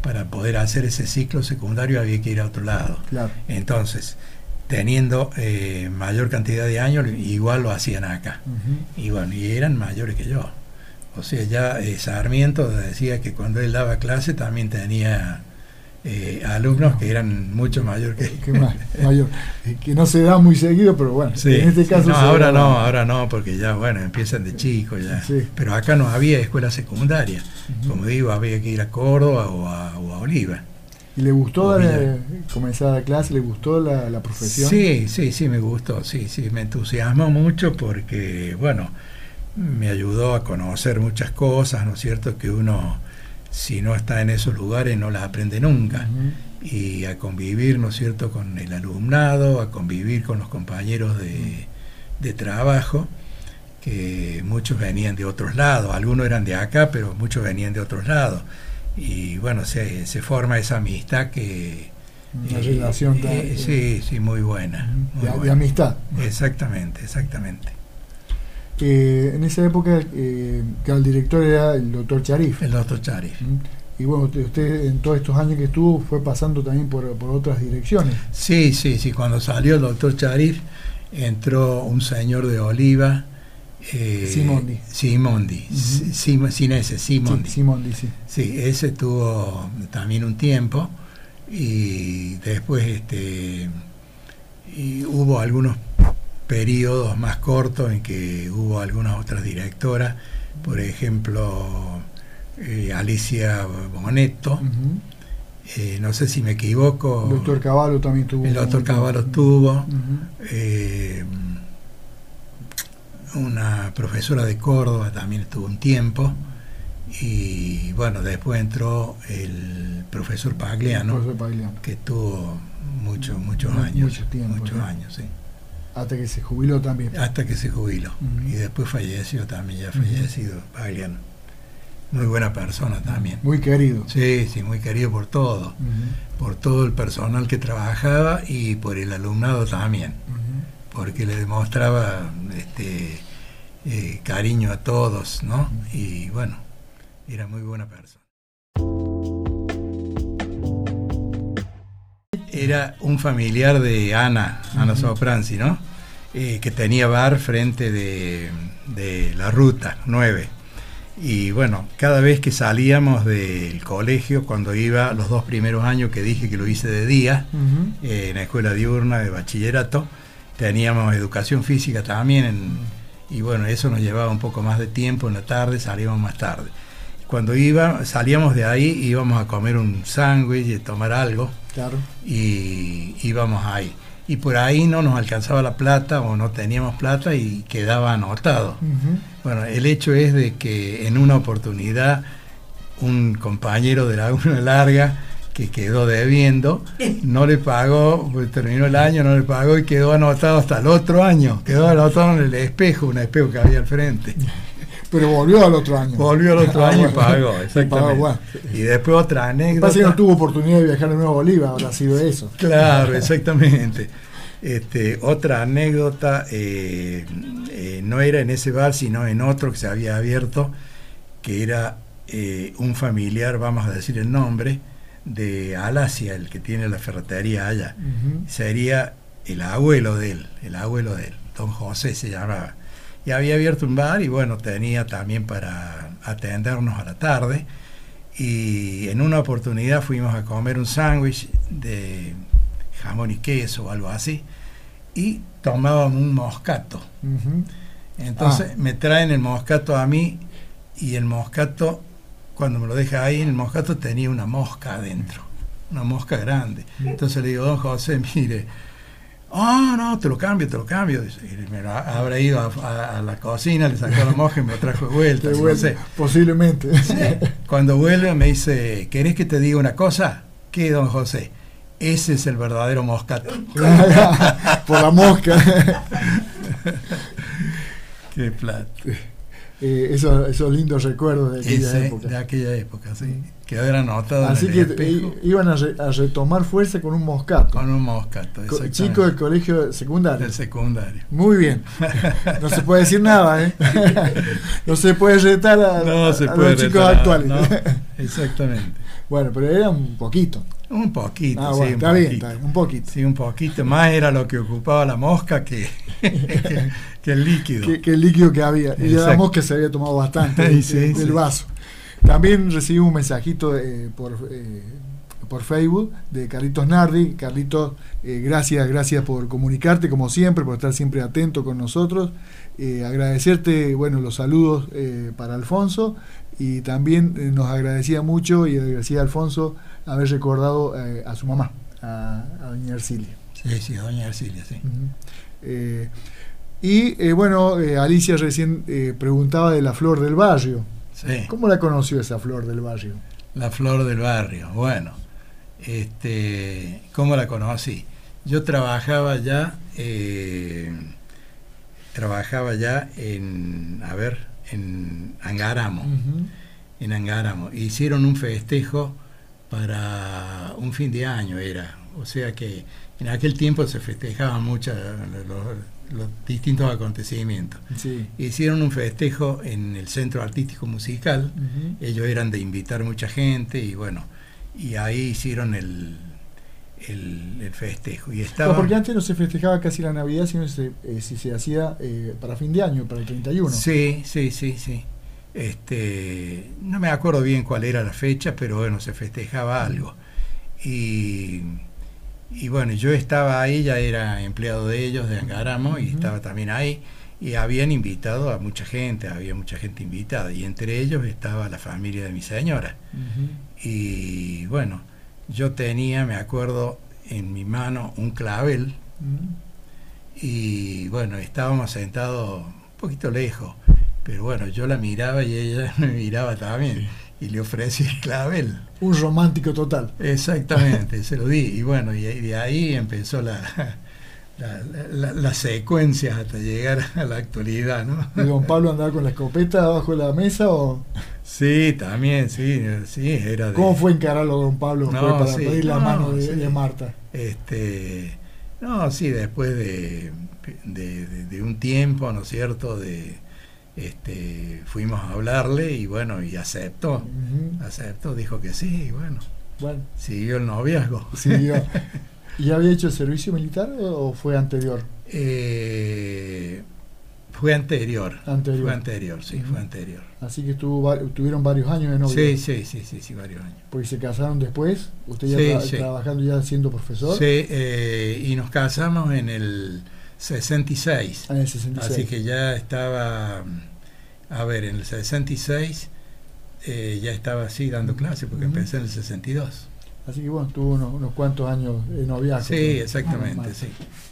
para poder hacer ese ciclo secundario había que ir a otro lado. Entonces, teniendo eh, mayor cantidad de años, igual lo hacían acá. Y bueno, y eran mayores que yo. O sea, ya eh, Sarmiento decía que cuando él daba clase también tenía eh, alumnos que eran mucho mayor que, que mayor. Eh, que no se da muy seguido pero bueno en este caso no, ahora no ahora no porque ya bueno empiezan de chicos ya. Pero acá no había escuela secundaria. Como digo había que ir a Córdoba o a, Oliva ¿Y le gustó comenzar a dar clase? ¿Le gustó la, profesión? Sí, sí, sí, me gustó, sí, sí, me entusiasmó mucho porque, bueno, me ayudó a conocer muchas cosas, ¿no es cierto? Que uno, si no está en esos lugares, no las aprende nunca. Y a convivir, ¿no es cierto?, con el alumnado, a convivir con los compañeros de, de trabajo, que muchos venían de otros lados, algunos eran de acá, pero muchos venían de otros lados y bueno, se, se forma esa amistad que... Una relación eh, sí, sí, muy buena. de, amistad. Exactamente, exactamente. En esa época, eh, que el director era el doctor Charif. El doctor Charif. Y bueno, usted, en todos estos años que estuvo fue pasando también por, por otras direcciones. Sí, sí, sí. Cuando salió el doctor Charif, entró un señor de Oliva, eh, Simondi. Simondi, sin ese, Simondi. Sí, Simondi, sí. Sí, ese estuvo también un tiempo y después este, y hubo algunos periodos más cortos en que hubo algunas otras directoras, por ejemplo, eh, Alicia Bonetto. Eh, no sé si me equivoco. El doctor Caballo también tuvo. El doctor Caballo tuvo una profesora de Córdoba también estuvo un tiempo y bueno, después entró el profesor Pagliano, que estuvo muchos muchos años. muchos años, sí. Hasta que se jubiló también. Hasta que se jubiló. Y después falleció también, ya fallecido Pagliano. Muy buena persona también. Muy querido. Sí, sí, muy querido por todo. Por todo el personal que trabajaba y por el alumnado también porque le demostraba este, eh, cariño a todos, ¿no? Y bueno, era muy buena persona. Era un familiar de Ana, Ana Sopranzi, ¿no? Eh, que tenía bar frente de, la ruta 9. Y bueno, cada vez que salíamos del colegio, cuando iba los dos primeros años que dije que lo hice de día, eh, en la escuela diurna de bachillerato, teníamos educación física también, y bueno, eso nos llevaba un poco más de tiempo en la tarde, salíamos más tarde. Cuando iba, salíamos de ahí, íbamos a comer un sándwich y tomar algo, claro. y íbamos ahí. Y por ahí no nos alcanzaba la plata o no teníamos plata y quedaba anotado. Bueno, el hecho es de que en una oportunidad un compañero de la una Larga que quedó debiendo, no le pagó, pues, terminó el año, no le pagó y quedó anotado hasta el otro año, quedó anotado en el espejo, un espejo que había al frente. Pero volvió al otro año. Volvió al otro ah, año y pagó, exactamente. Y después otra anécdota. Pasa que no tuvo oportunidad de viajar de nuevo a Bolívar, habrá sido eso. Claro, exactamente. Este, otra anécdota, eh, eh, no era en ese bar, sino en otro que se había abierto, que era eh, un familiar, vamos a decir el nombre, de Alasia, el que tiene la ferretería allá, sería el abuelo de él, el abuelo de él, don José se llamaba. Y había abierto un bar y bueno, tenía también para atendernos a la tarde. Y en una oportunidad fuimos a comer un sándwich de jamón y queso o algo así. Y tomábamos un moscato. Entonces ah. me traen el moscato a mí y el moscato cuando me lo deja ahí, el moscato tenía una mosca adentro, una mosca grande. Entonces le digo, don José, mire, ah, no, te lo cambio, te lo cambio. Y me habrá ido a, la cocina, le sacó la mosca y me lo trajo de vuelta. Posiblemente. Cuando vuelve me dice, ¿querés que te diga una cosa? ¿Qué, don José? Ese es el verdadero moscato. Por la mosca. Qué plata. Eh, esos, lindos recuerdos de aquella época. De aquella época, sí. Que eran notados Así que iban a, retomar fuerza con un moscato. Con un moscato, Chico del colegio secundario. Del secundario. Muy bien. No se puede decir nada, ¿eh? No se puede retar a, los chicos actuales. exactamente. Bueno, pero era un poquito. Un poquito, ah, sí, un está poquito. Bien, un poquito. Sí, un poquito. Más era lo que ocupaba la mosca que, que, el líquido. Que, el líquido que había. Y la mosca se había tomado bastante del, vaso. También recibí un mensajito eh, por, eh, por Facebook de Carlitos Nardi. Carlitos, eh, gracias, gracias por comunicarte como siempre, por estar siempre atento con nosotros. agradecerte, bueno, los saludos para Alfonso y también nos agradecía mucho y agradecía a Alfonso haber recordado a su mamá, a, doña Ercilia. Sí, sí, doña Ercilia, sí. Y bueno, Alicia recién preguntaba de la flor del barrio. Sí. ¿Cómo la conoció esa flor del barrio? La flor del barrio, bueno, este, ¿cómo la conocí? Yo trabajaba ya, trabajaba ya en, a ver, en Angaramo. En Angaramo. Hicieron un festejo para un fin de año, era. O sea que en aquel tiempo se festejaban mucho los, distintos acontecimientos. Hicieron un festejo en el Centro Artístico Musical. Ellos eran de invitar mucha gente y bueno, y ahí hicieron el, el, festejo. Y estaba... porque antes no se festejaba casi la Navidad, sino se, eh, si se hacía eh, para fin de año, para el 31. Sí, sí, sí, sí. Este, no me acuerdo bien cuál era la fecha, pero bueno, se festejaba algo. Y, y bueno, yo estaba ahí, ya era empleado de ellos, de Angaramo, y estaba también ahí. Y habían invitado a mucha gente, había mucha gente invitada, y entre ellos estaba la familia de mi señora. Y bueno, yo tenía, me acuerdo, en mi mano un clavel. Y bueno, estábamos sentados un poquito lejos, pero bueno, yo la miraba y ella me miraba también y le ofrecí el clavel. Un romántico total. Exactamente, se lo di y bueno, y de ahí empezó la, la, la, secuencia hasta llegar a la actualidad, ¿no? ¿Y don Pablo andaba con la escopeta abajo de la mesa o...? Sí, también, sí, sí, era de... ¿Cómo fue encararlo don Pablo para pedir la mano de, Marta? Este, no, sí, después de, de, un tiempo, ¿no es cierto?, de... Este, fuimos a hablarle y bueno, y aceptó, aceptó, dijo que sí, y bueno, bueno. siguió el noviazgo. Siguió. ¿Y había hecho el servicio militar o fue anterior? Eh, fue anterior. Anterior. Fue anterior, sí, fue anterior. Así que estuvo, tuvieron varios años de novio. Sí, sí, sí, sí, sí, varios años. Porque se casaron después, usted ya trabajando, ya siendo profesor. Sí, eh, y nos casamos en el 66. Ah, en el 66. Así que ya estaba, a ver, en el 66 eh, ya estaba así dando clases, porque empecé en el 62. Así que bueno, tuvo unos, cuantos años de noviazgo. Sí, exactamente, sí.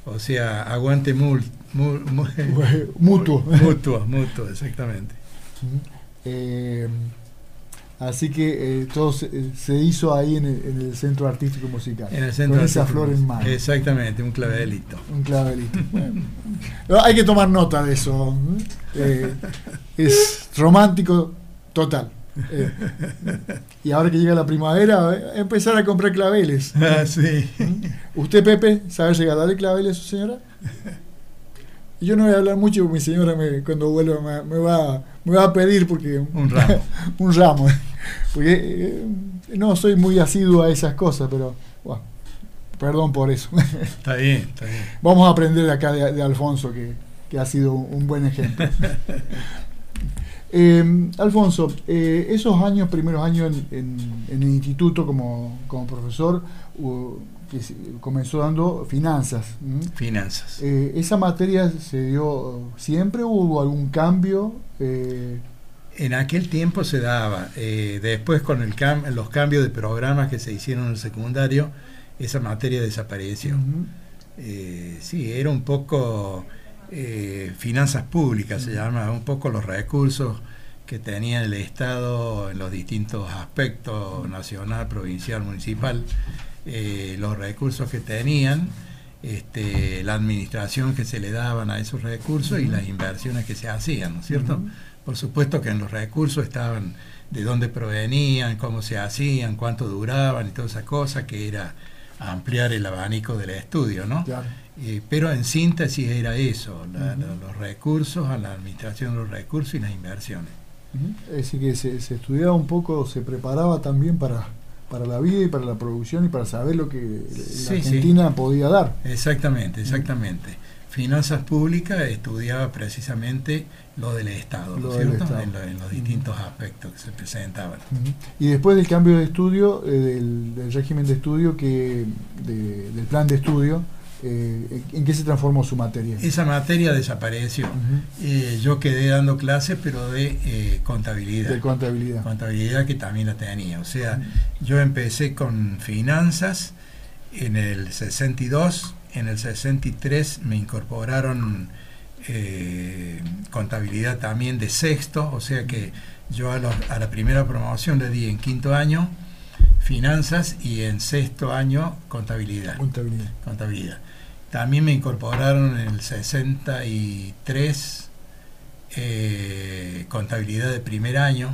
O sea, aguante mul, mutuo. Mutuo, mutuo, exactamente. Eh, así que eh, todo se, hizo ahí en el, Centro Artístico Musical. En el Centro con esa flor en mano. Exactamente, un clavelito. Un clavelito. hay que tomar nota de eso. Eh, es romántico total. Eh, y ahora que llega la primavera, empezar a comprar claveles. Ah, sí. ¿Usted, Pepe, sabe regalarle claveles a su señora? Yo no voy a hablar mucho porque mi señora me, cuando vuelva me, va, me va a pedir porque un ramo. un ramo. Porque eh, no soy muy asiduo a esas cosas, pero bueno, perdón por eso. Está bien, está bien. Vamos a aprender acá de, Alfonso, que, que, ha sido un buen ejemplo. Eh, Alfonso, eh, esos años, primeros años en, el instituto como, profesor, que comenzó dando finanzas. Finanzas. Eh, ¿Esa materia se dio siempre o hubo algún cambio? En aquel tiempo se daba. después con el los cambios de programas que se hicieron en el secundario, esa materia desapareció. sí, era un poco eh, finanzas públicas, se llama, un poco los recursos que tenía el Estado en los distintos aspectos, nacional, provincial, municipal, eh, los recursos que tenían, este, la administración que se le daban a esos recursos y las inversiones que se hacían, ¿no es cierto? Por supuesto que en los recursos estaban de dónde provenían, cómo se hacían, cuánto duraban y toda esa cosa que era ampliar el abanico del estudio, ¿no? Eh, pero en síntesis era eso, los recursos, a la administración de los recursos y las inversiones. Es decir, que se, estudiaba un poco, se preparaba también para, para la vida y para la producción y para saber lo que la Argentina podía dar. Exactamente, exactamente. Finanzas públicas estudiaba precisamente lo del Estado, ¿no cierto? En, los distintos aspectos que se presentaban. Y después del cambio de estudio, eh, del, régimen de estudio, que del plan de estudio, eh, ¿en qué se transformó su materia? Esa materia desapareció. Eh, yo quedé dando clases, pero de eh, contabilidad. De contabilidad. Contabilidad que también la tenía. O sea, yo empecé con finanzas en el 62, en el 63 me incorporaron contabilidad también de sexto, o sea que yo a, a la primera promoción le di en quinto año finanzas y en sexto año contabilidad. Contabilidad. Contabilidad. También me incorporaron en el 63 eh, contabilidad de primer año,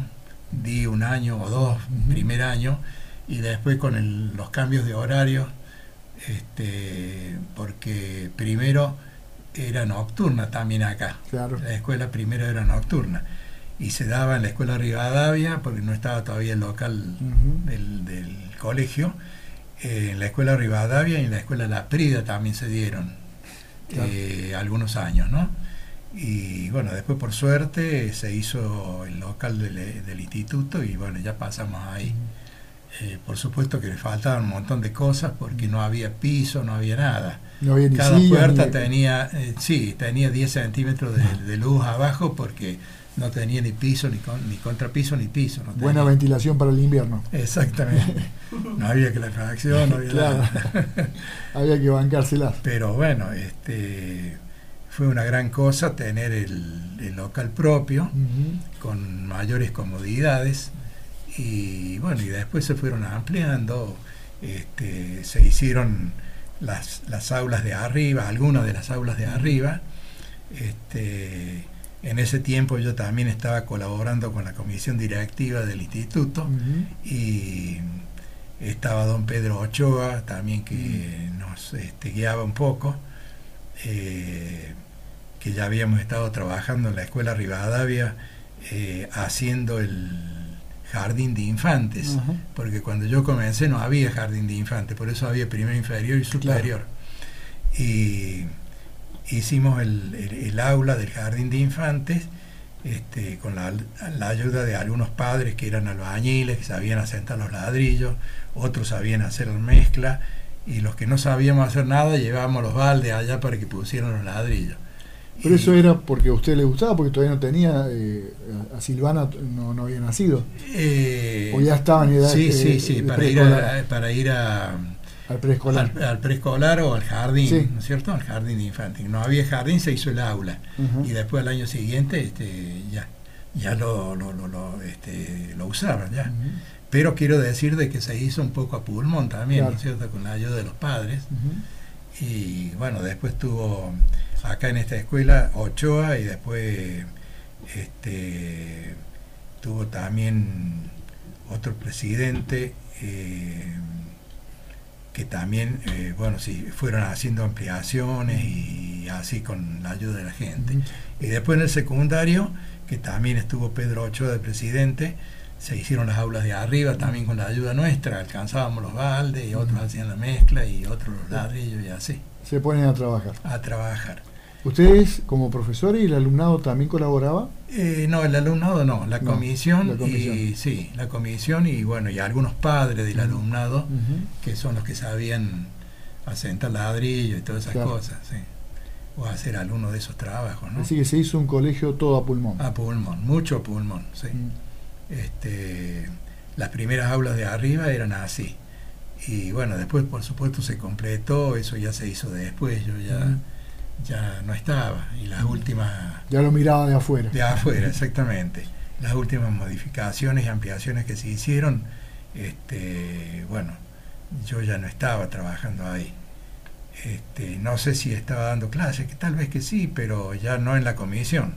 di un año o dos primer año, y después con los cambios de horario, este, porque primero era nocturna también acá. La escuela primero era nocturna. Y se daba en la escuela Rivadavia, porque no estaba todavía el local del, del colegio eh, en la escuela Rivadavia y en la escuela La Prida también se dieron eh, algunos años, ¿no? Y bueno, después por suerte se hizo el local del, instituto y bueno, ya pasamos ahí. Eh, por supuesto que le faltaban un montón de cosas porque no había piso, no había nada. Cada puerta tenía, sí, tenía 10 centímetros de luz abajo porque no tenía ni piso, ni, ni contrapiso, ni piso. Buena ventilación para el invierno. Exactamente. No había que la calefacción, no había claro. había que bancárselas. Pero bueno, este fue una gran cosa tener el, local propio, con mayores comodidades, y bueno, y después se fueron ampliando, este, se hicieron las, las aulas de arriba, algunas de las aulas de arriba, este, en ese tiempo yo también estaba colaborando con la comisión directiva del instituto y estaba don Pedro Ochoa también que nos este, guiaba un poco, eh, que ya habíamos estado trabajando en la escuela Rivadavia eh, haciendo el jardín de infantes, porque cuando yo comencé no había jardín de infantes, por eso había primero inferior y superior. Y hicimos el, aula del jardín de infantes este, con la, ayuda de algunos padres que eran albañiles, que sabían asentar los ladrillos, otros sabían hacer la mezcla, y los que no sabíamos hacer nada llevábamos los baldes allá para que pusieran los ladrillos. Pero eso era porque a usted le gustaba, porque todavía no tenía, eh, a Silvana no, había nacido. Eh, o ya estaba en edad Sí, sí, sí, para ir, para ir a al preescolar. Al, preescolar o al jardín, ¿no es cierto? Al jardín infantil. No había jardín, se hizo el aula. Y después al año siguiente este, ya, ya lo, lo, lo, este, lo usaban ya. Pero quiero decir de que se hizo un poco a pulmón también, ¿no es cierto? Con la ayuda de los padres. Y bueno, después tuvo acá en esta escuela Ochoa y después este, tuvo también otro presidente. Eh, que también, eh, bueno, sí, fueron haciendo ampliaciones y así con la ayuda de la gente. Y después en el secundario, que también estuvo Pedro Ochoa de presidente, se hicieron las aulas de arriba también con la ayuda nuestra, alcanzábamos los baldes y otros hacían la mezcla y otros los ladrillos y así. Se ponen a trabajar. A trabajar. ¿Ustedes como profesores y el alumnado también colaboraba? Eh, no, el alumnado no, la, comisión, y sí, la comisión y bueno, y algunos padres del alumnado que son los que sabían asentar ladrillo y todas esas cosas, sí. O hacer alguno de esos trabajos, ¿no? Así que se hizo un colegio todo a pulmón. A pulmón, mucho pulmón, sí. Este, las primeras aulas de arriba eran así. Y bueno, después por supuesto se completó, eso ya se hizo después, yo ya ya no estaba. Y las últimas... Ya lo miraba de afuera. De afuera, exactamente. Las últimas modificaciones y ampliaciones que se hicieron, este, bueno, yo ya no estaba trabajando ahí. Este, no sé si estaba dando clases, que tal vez que sí, pero ya no en la comisión.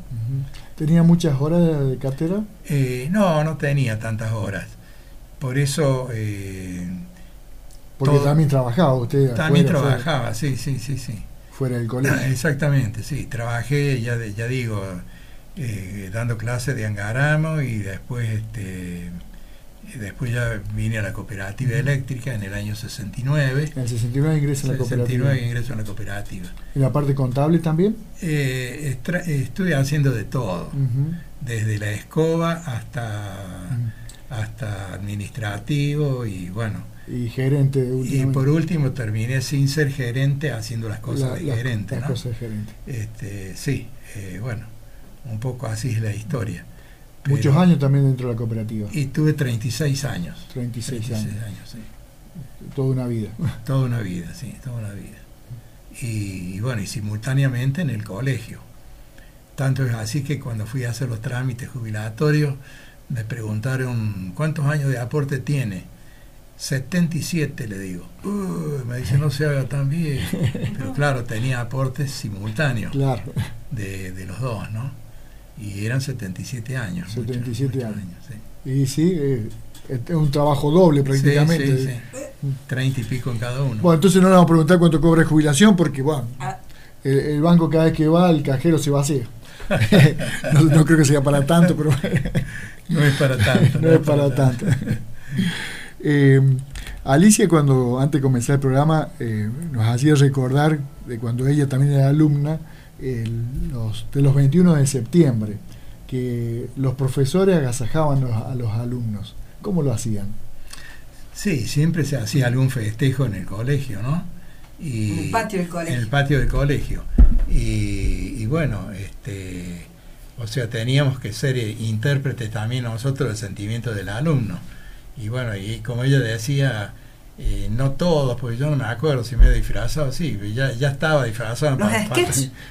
¿Tenía muchas horas de, cátedra? Eh, no, no tenía tantas horas. Por eso... Eh, Porque también trabajaba usted. También trabajaba, sí, sí, sí, sí fuera del colegio. Exactamente, sí. Trabajé, ya, ya digo, eh, dando clases de Angaramo y después, este, después ya vine a la cooperativa eléctrica en el año 69. En el 69 ingreso a la cooperativa. 69 ingreso a la cooperativa. ¿Y la parte contable también? Eh, estuve haciendo de todo, desde la escoba hasta... hasta administrativo y bueno. Y gerente. Y por último terminé sin ser gerente haciendo las cosas de gerente. Las cosas de gerente. Este, sí, eh, bueno, un poco así es la historia. Muchos años también dentro de la cooperativa. Y tuve 36 años. 36, años. sí. Toda una vida. Toda una vida, sí, toda una vida. Y, bueno, y simultáneamente en el colegio. Tanto es así que cuando fui a hacer los trámites jubilatorios, me preguntaron cuántos años de aporte tiene. 77 le digo. me dice no se haga tan bien. Pero claro, tenía aportes simultáneos claro. de, de los dos, ¿no? Y eran 77 años. 77 años. Y sí, eh, es un trabajo doble prácticamente. Sí, sí, 30 y pico en cada uno. Bueno, entonces no le vamos a preguntar cuánto cobra de jubilación porque, bueno, ah. el, banco cada vez que va, el cajero se vacía. no, creo que sea para tanto, pero... no es para tanto. no, es para, tanto. Eh, Alicia, cuando antes de comenzar el programa, eh, nos hacía recordar de cuando ella también era alumna, los, de los 21 de septiembre, que los profesores agasajaban a los alumnos. ¿Cómo lo hacían? Sí, siempre se hacía algún festejo en el colegio, ¿no? Y, en el patio del colegio. En el patio del colegio. Y, bueno, este, o sea, teníamos que ser intérpretes también nosotros del sentimiento del alumno. Y bueno, y como ella decía, eh, no todos, porque yo no me acuerdo si me he disfrazado, sí, ya, ya estaba disfrazado.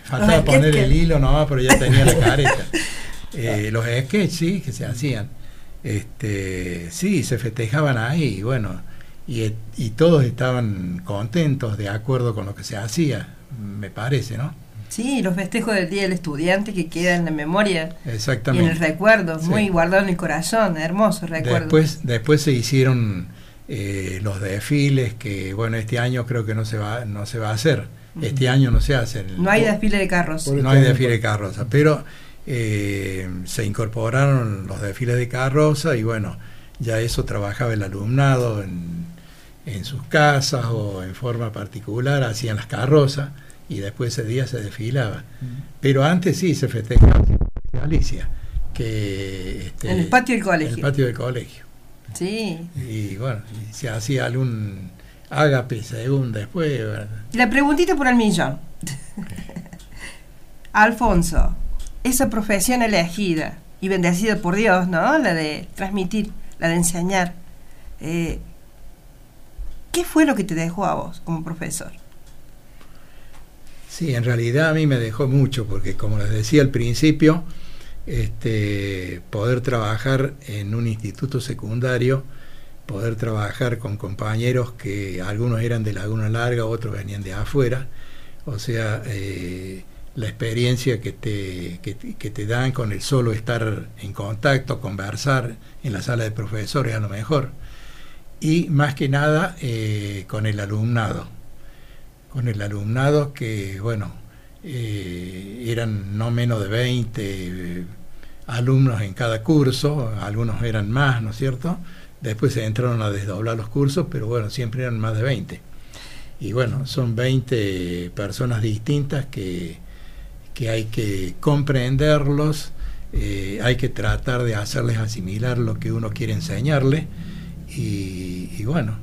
faltaba poner el hilo no, pero ya tenía la careta. Eh, los sketches, sí, que se hacían. Este, sí, se festejaban ahí, bueno, y, y todos estaban contentos, de acuerdo con lo que se hacía, me parece, ¿no? Sí, los festejos del Día del Estudiante que quedan en la memoria. Exactamente. Y en el recuerdo, muy guardado en el corazón, hermoso recuerdo. Después, después se hicieron eh, los desfiles que, bueno, este año creo que no se va, no se va a hacer. Este año no se hace. No hay desfile de carros. No hay desfile de carros, pero eh, se incorporaron los desfiles de carroza y bueno, ya eso trabajaba el alumnado en, sus casas o en forma particular, hacían las carrozas y después ese día se desfilaba. Pero antes sí se festejaba en Alicia, que este, en el patio del colegio. En el patio del colegio. Sí. Y bueno, se hacía algún ágape según después. La preguntita por el millón. Alfonso, esa profesión elegida y bendecida por Dios, ¿no? La de transmitir, la de enseñar. Eh, ¿Qué fue lo que te dejó a vos como profesor? Sí, en realidad a mí me dejó mucho, porque como les decía al principio, este, poder trabajar en un instituto secundario, poder trabajar con compañeros que algunos eran de Laguna Larga, otros venían de afuera, o sea, eh, la experiencia que te, que, te dan con el solo estar en contacto, conversar en la sala de profesores a lo mejor, y más que nada eh, con el alumnado, con el alumnado que, bueno, eh, eran no menos de 20 eh, alumnos en cada curso, algunos eran más, ¿no es cierto? Después se entraron a desdoblar los cursos, pero bueno, siempre eran más de 20. Y bueno, son 20 personas distintas que que hay que comprenderlos, eh, hay que tratar de hacerles asimilar lo que uno quiere enseñarle y, bueno,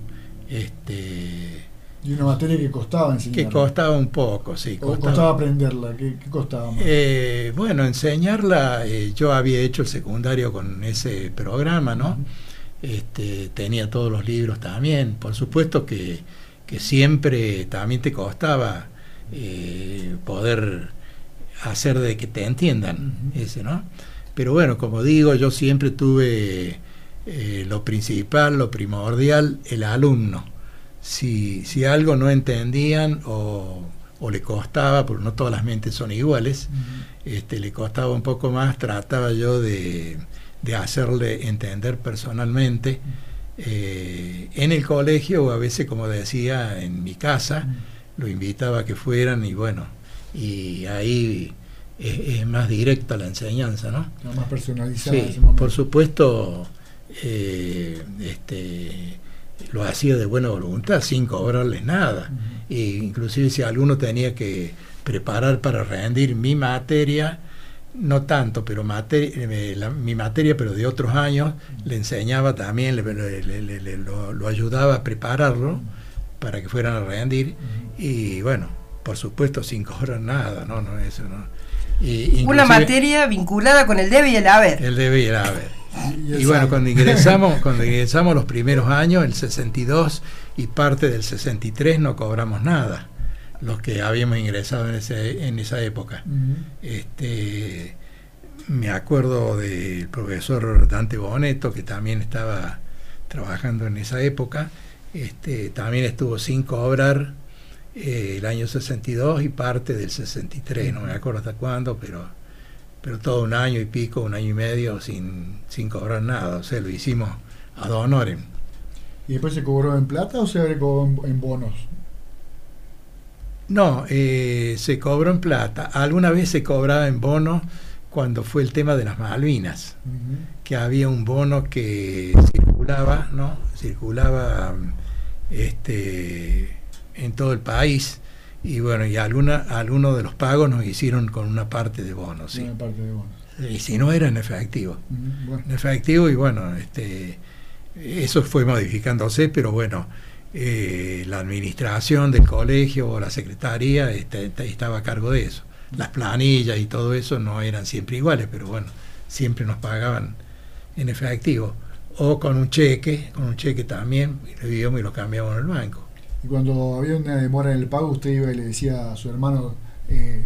este... Y una materia que costaba enseñarla. Que costaba un poco, sí. Costaba, aprenderla, ¿qué, costaba más? Eh, bueno, enseñarla, eh, yo había hecho el secundario con ese programa, ¿no? este, tenía todos los libros también. Por supuesto que, que siempre también te costaba poder hacer de que te entiendan ese, ¿no? Pero bueno, como digo, yo siempre tuve eh, lo principal, lo primordial, el alumno. Si, si algo no entendían o, o, le costaba, porque no todas las mentes son iguales, este, le costaba un poco más, trataba yo de, de hacerle entender personalmente. Eh, en el colegio o a veces, como decía, en mi casa, lo invitaba a que fueran y bueno, y ahí es, más directa la enseñanza, ¿no? más personalizada. Sí, por supuesto, eh, este, lo hacía de buena voluntad, sin cobrarles nada. e inclusive si alguno tenía que preparar para rendir mi materia, no tanto, pero eh, mi materia, pero de otros años, le enseñaba también, lo, ayudaba a prepararlo para que fueran a rendir. Y bueno, por supuesto, sin cobrar nada, no, no, eso no. Una materia vinculada con el debe y el haber. El debe y el haber. Y, bueno, cuando ingresamos, cuando ingresamos los primeros años, el 62 y parte del 63 no cobramos nada los que habíamos ingresado en, ese, en esa época. este, me acuerdo del profesor Dante Boneto, que también estaba trabajando en esa época, este, también estuvo sin cobrar eh, el año 62 y parte del 63, no me acuerdo hasta cuándo, pero, pero todo un año y pico, un año y medio sin, sin cobrar nada, o sea, lo hicimos a honorem. ¿Y después se cobró en plata o se cobró en bonos? No, eh, se cobró en plata. Alguna vez se cobraba en bono cuando fue el tema de las Malvinas, que había un bono que circulaba, ¿no? Circulaba este, en todo el país y bueno, y alguna, algunos de los pagos nos hicieron con una parte de bono, sí. Una parte de bono. Y si no era en efectivo. En efectivo y bueno, este, eso fue modificándose, pero bueno, eh, la administración del colegio o la secretaría este, estaba a cargo de eso. Las planillas y todo eso no eran siempre iguales, pero bueno, siempre nos pagaban en efectivo. O con un cheque, con un cheque también, y lo íbamos y lo cambiamos en el banco. Y cuando había una demora en el pago, usted iba y le decía a su hermano, eh,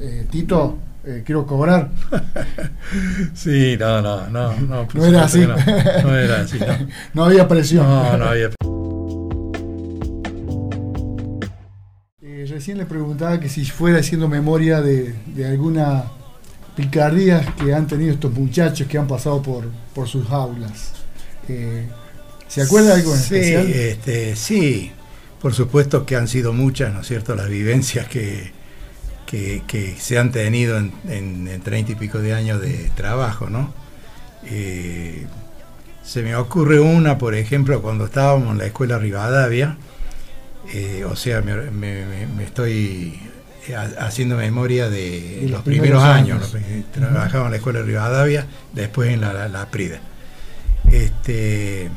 eh, Tito, quiero cobrar. sí, no, no, no. No, no era así. No, era así, no. no había presión. No, no había presión. recién le preguntaba que si fuera haciendo memoria de, alguna picardía que han tenido estos muchachos que han pasado por, por sus aulas. Eh, ¿Se acuerda de algo en sí, especial? Este, sí, por supuesto que han sido muchas, ¿no es cierto?, las vivencias que, que, se han tenido en treinta y pico de años de trabajo, ¿no? Eh, se me ocurre una, por ejemplo, cuando estábamos en la escuela Rivadavia, eh, o sea, me, estoy eh, haciendo memoria de los, primeros, años. Trabajaba en la escuela Rivadavia, después en la, Prida. Este,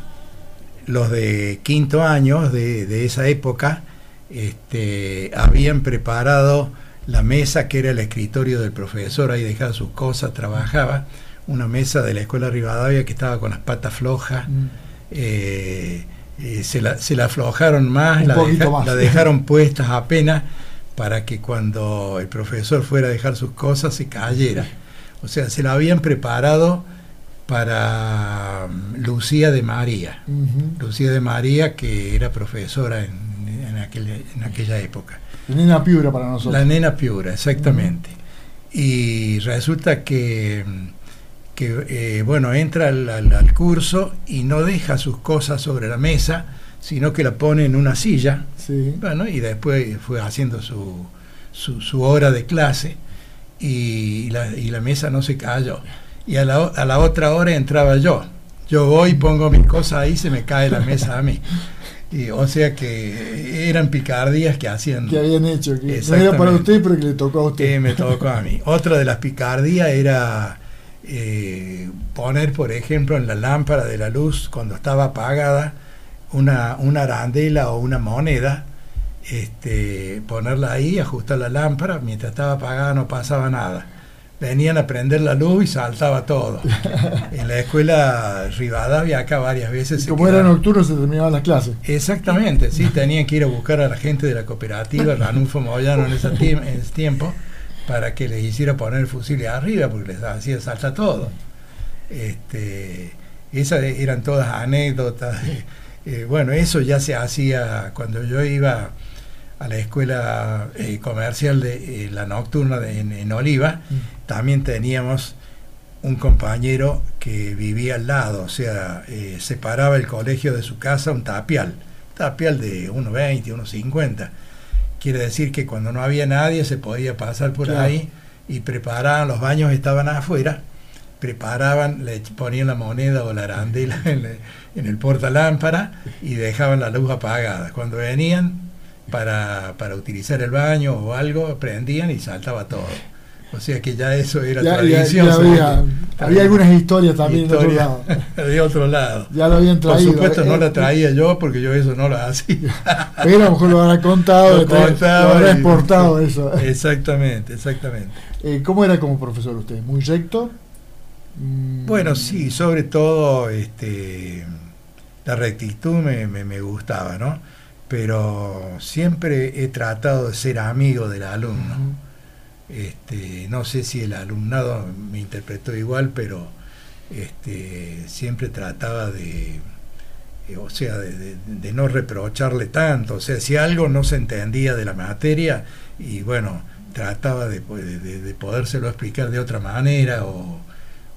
los de quinto año de, esa época este, habían preparado la mesa que era el escritorio del profesor, ahí dejaba sus cosas, trabajaba, una mesa de la escuela Rivadavia que estaba con las patas flojas. Mm. Eh, se, la, se, la, aflojaron más, la, la, dejaron puestas apenas para que cuando el profesor fuera a dejar sus cosas se cayera. O sea, se la habían preparado para um, Lucía de María. Lucía de María, que era profesora en, en, aquella época. La nena Piura para nosotros. La nena Piura, exactamente. Y resulta que que eh, bueno, entra al, curso y no deja sus cosas sobre la mesa, sino que la pone en una silla, bueno, y después fue haciendo su, su, hora de clase y la, y la, mesa no se cayó. Y a la, a la otra hora entraba yo. Yo voy, pongo mis cosas ahí, se me cae la mesa a mí. Y, o sea que eran picardías que hacían. Que habían hecho. Que no era para usted, pero que le tocó a usted. Que me tocó a mí. Otra de las picardías era eh, poner, por ejemplo, en la lámpara de la luz, cuando estaba apagada, una, una arandela o una moneda, este, ponerla ahí, ajustar la lámpara, mientras estaba apagada no pasaba nada. Venían a prender la luz y saltaba todo. en la escuela Rivadavia acá varias veces... como era nocturno se terminaban las clases. Exactamente, sí, tenían que ir a buscar a la gente de la cooperativa, Ranulfo Moyano en ese tiempo, para que les hiciera poner el fusil arriba, porque les hacía salta todo. Este, esas eran todas anécdotas. Eh, bueno, eso ya se hacía cuando yo iba a la escuela eh, comercial de eh, la nocturna en, Oliva, mm. También teníamos un compañero que vivía al lado, o sea, separaba el colegio de su casa un tapial, tapial de 1,20, 1,50 Quiere decir que cuando no había nadie se podía pasar por ahí y preparaban, los baños estaban afuera, preparaban, le ponían la moneda o la arandela en, en el portalámpara y dejaban la luz apagada. Cuando venían para, para utilizar el baño o algo, prendían y saltaba todo. O sea que ya eso era Ya- tradición. ya había, algunas historias también de otro lado. de otro lado. Ya lo habían Por traído. supuesto eh, no la eh, traía yo porque yo eso no lo hacía. Pero a lo mejor lo habrá contado, Lo habrá y- exportado eso. Exactamente, exactamente. Eh, ¿Cómo era como profesor usted? ¿Muy recto? Mm, Bueno, sí, sobre todo este, la rectitud me, me- me gustaba, ¿no? Pero siempre he tratado de ser amigo del alumno. ujú. Este, no sé si el alumnado me interpretó igual, pero este, siempre trataba de, eh, o sea, de, no reprocharle tanto. O sea, si algo no se entendía de la materia, y bueno, trataba de, po- de- podérselo explicar de otra manera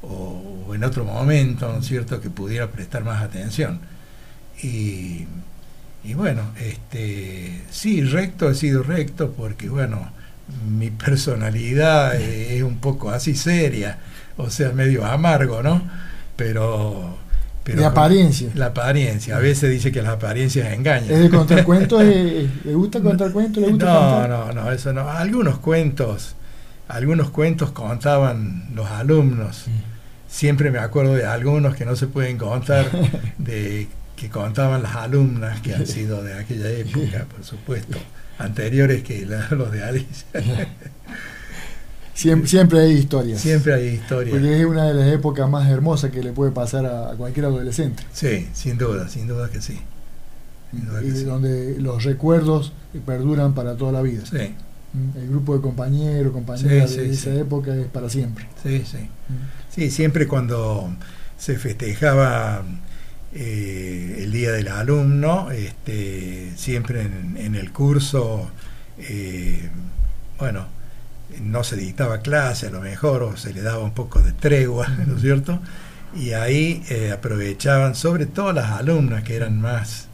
o en otro momento, ¿no es cierto?, que pudiera prestar más atención. Y, y bueno, este, sí, recto he sido recto porque, bueno, mi personalidad es un poco así seria, o sea, medio amargo, ¿no? Pero... pero de apariencia. La apariencia, a veces dice que las apariencias engañan. ¿Es de contar cuentos? ¿Eh, ¿Le gusta contar cuentos? ¿Le gusta No, contar? no, no, eso no. Algunos cuentos, algunos cuentos contaban los alumnos. Siempre me acuerdo de algunos que no se pueden contar, de que contaban las alumnas que han sido de aquella época, por supuesto, anteriores que la- los de Alicia. Siempre, siempre hay historias. Siempre hay historias. Porque es una de las épocas más hermosas que le puede pasar a, a cualquier adolescente. Sí, sin duda, sin duda que sí. Y sí. donde los recuerdos perduran para toda la vida. Sí, Mm, El grupo de compañeros, compañeras Sí, de sí, esa época es para siempre. sí, sí. Mm. Sí, siempre cuando se festejaba eh, el Día del Alumno, este, siempre en, en el curso, eh, bueno, no se dictaba clase a lo mejor, o se le daba un poco de tregua, ¿no es cierto? Y ahí eh, aprovechaban, sobre todo las alumnas que eran más,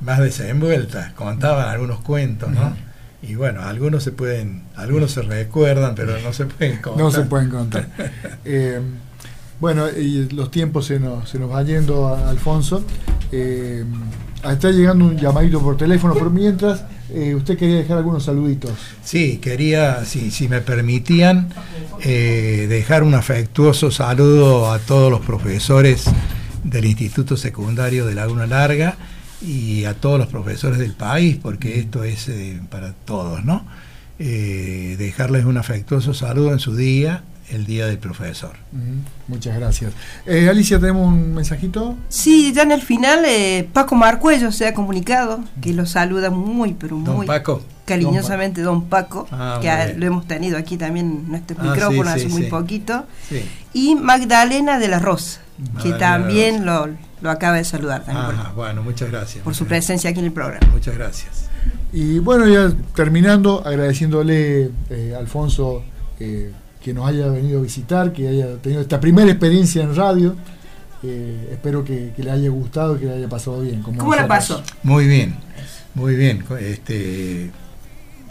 más desenvueltas, contaban algunos cuentos, ¿no? Y bueno, algunos se pueden, algunos se recuerdan, pero no se pueden contar. No se pueden contar. Bueno, y los tiempos se nos, se nos va yendo, Alfonso. Eh, está llegando un llamadito por teléfono, pero mientras eh, usted quería dejar algunos saluditos. Sí, quería, si, si me permitían, eh, dejar un afectuoso saludo a todos los profesores del Instituto Secundario de Laguna Larga y a todos los profesores del país, porque esto es para todos, ¿no? Dejarles un afectuoso saludo en su día, el Día del Profesor. Muchas gracias. Eh, Alicia, ¿tenemos un mensajito? Sí, ya en el final eh, Paco Marcuello se ha comunicado, que lo saluda muy, pero Don muy Paco. cariñosamente don Paco, Ah, que a- lo hemos tenido aquí también en estos Ah, sí, sí, hace muy sí. poquito. Sí. Y Magdalena de la Rosa, que también lo, lo acaba de saludar también por- Ajá, bueno, muchas gracias. por, su presencia aquí en el programa. Muchas gracias. Y bueno, ya terminando, agradeciéndole eh, Alfonso eh, que nos haya venido a visitar, que haya tenido esta primera experiencia en radio. Eh, espero que, que le haya gustado, que le haya pasado bien. como ¿Cómo la pasó? Muy bien, muy bien. Este,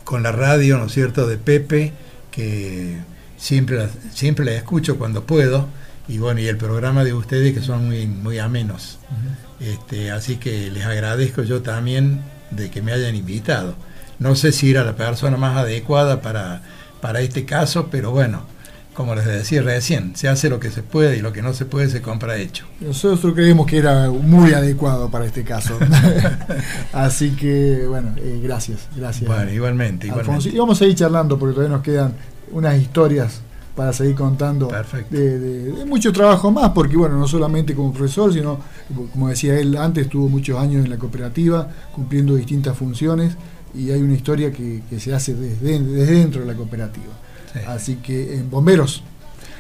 con la radio, ¿no es cierto?, de Pepe, que siempre la, siempre la escucho cuando puedo, y bueno, y el programa de ustedes que son muy, muy amenos. Este, así que les agradezco yo también de que me hayan invitado. No sé si era la persona más adecuada para, para este caso, pero bueno, como les decía recién, se hace lo que se puede y lo que no se puede se compra hecho. Nosotros creemos que era muy adecuado para este caso. Así que, bueno, eh, gracias, gracias. Bueno, igualmente, igualmente. Y vamos a ir charlando porque todavía nos quedan unas historias para seguir contando Perfecto. de, de- de mucho trabajo más, porque bueno, no solamente como profesor, sino, como decía él antes, estuvo muchos años en la cooperativa, cumpliendo distintas funciones, y hay una historia que, que se hace desde, desde dentro de la cooperativa. Sí. Así que en bomberos.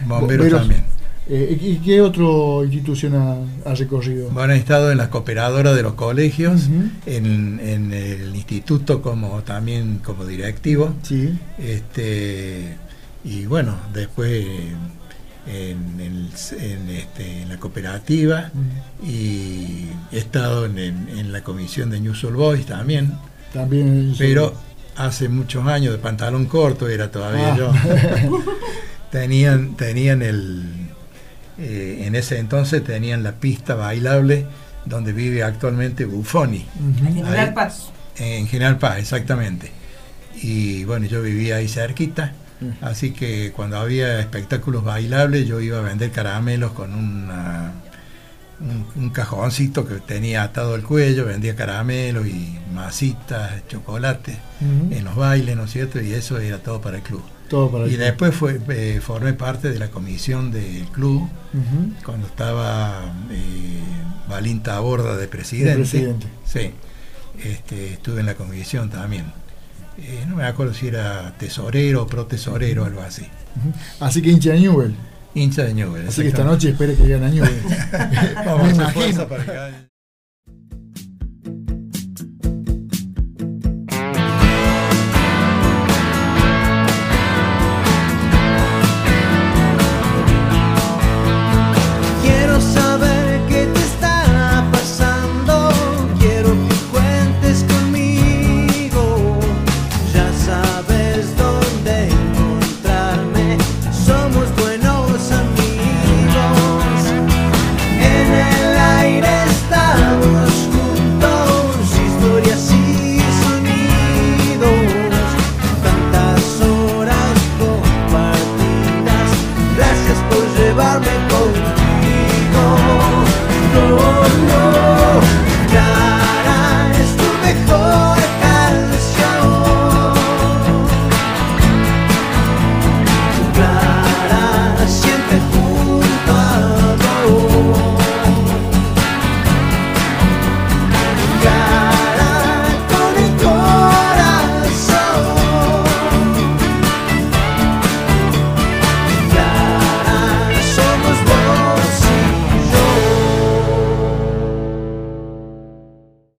Bomberos, bomberos. también. Eh, ¿Y qué otra institución ha, ha recorrido? Bueno, he estado en la cooperadora de los colegios, en, en el instituto como también como directivo, Sí. este y bueno, después en, este, en la cooperativa y he estado en la comisión de News All Boys también, También en- pero hace muchos años de pantalón corto era todavía Ah. yo. tenían tenían el eh, en ese entonces tenían la pista bailable donde vive actualmente Buffoni Ujú. General Ahí. Paz. en General Paz exactamente y bueno, yo vivía ahí cerquita, así que cuando había espectáculos bailables yo iba a vender caramelos con una, un, un cajoncito que tenía atado al cuello, vendía caramelos y masitas, chocolate Ujú. en los bailes, ¿no es cierto? Y eso era todo para el club. Todo para el Y club. después fue, eh, formé parte de la comisión del club cuando estaba eh, Valinta Borda de presidente. De presidente. Sí, este, estuve en la comisión también. Eh, no me acuerdo si era tesorero o protesorero, algo así. Así que hincha Newell. Hincha de Newell. Así que esta noche espere que gane a Newell. Vamos a Me imagino.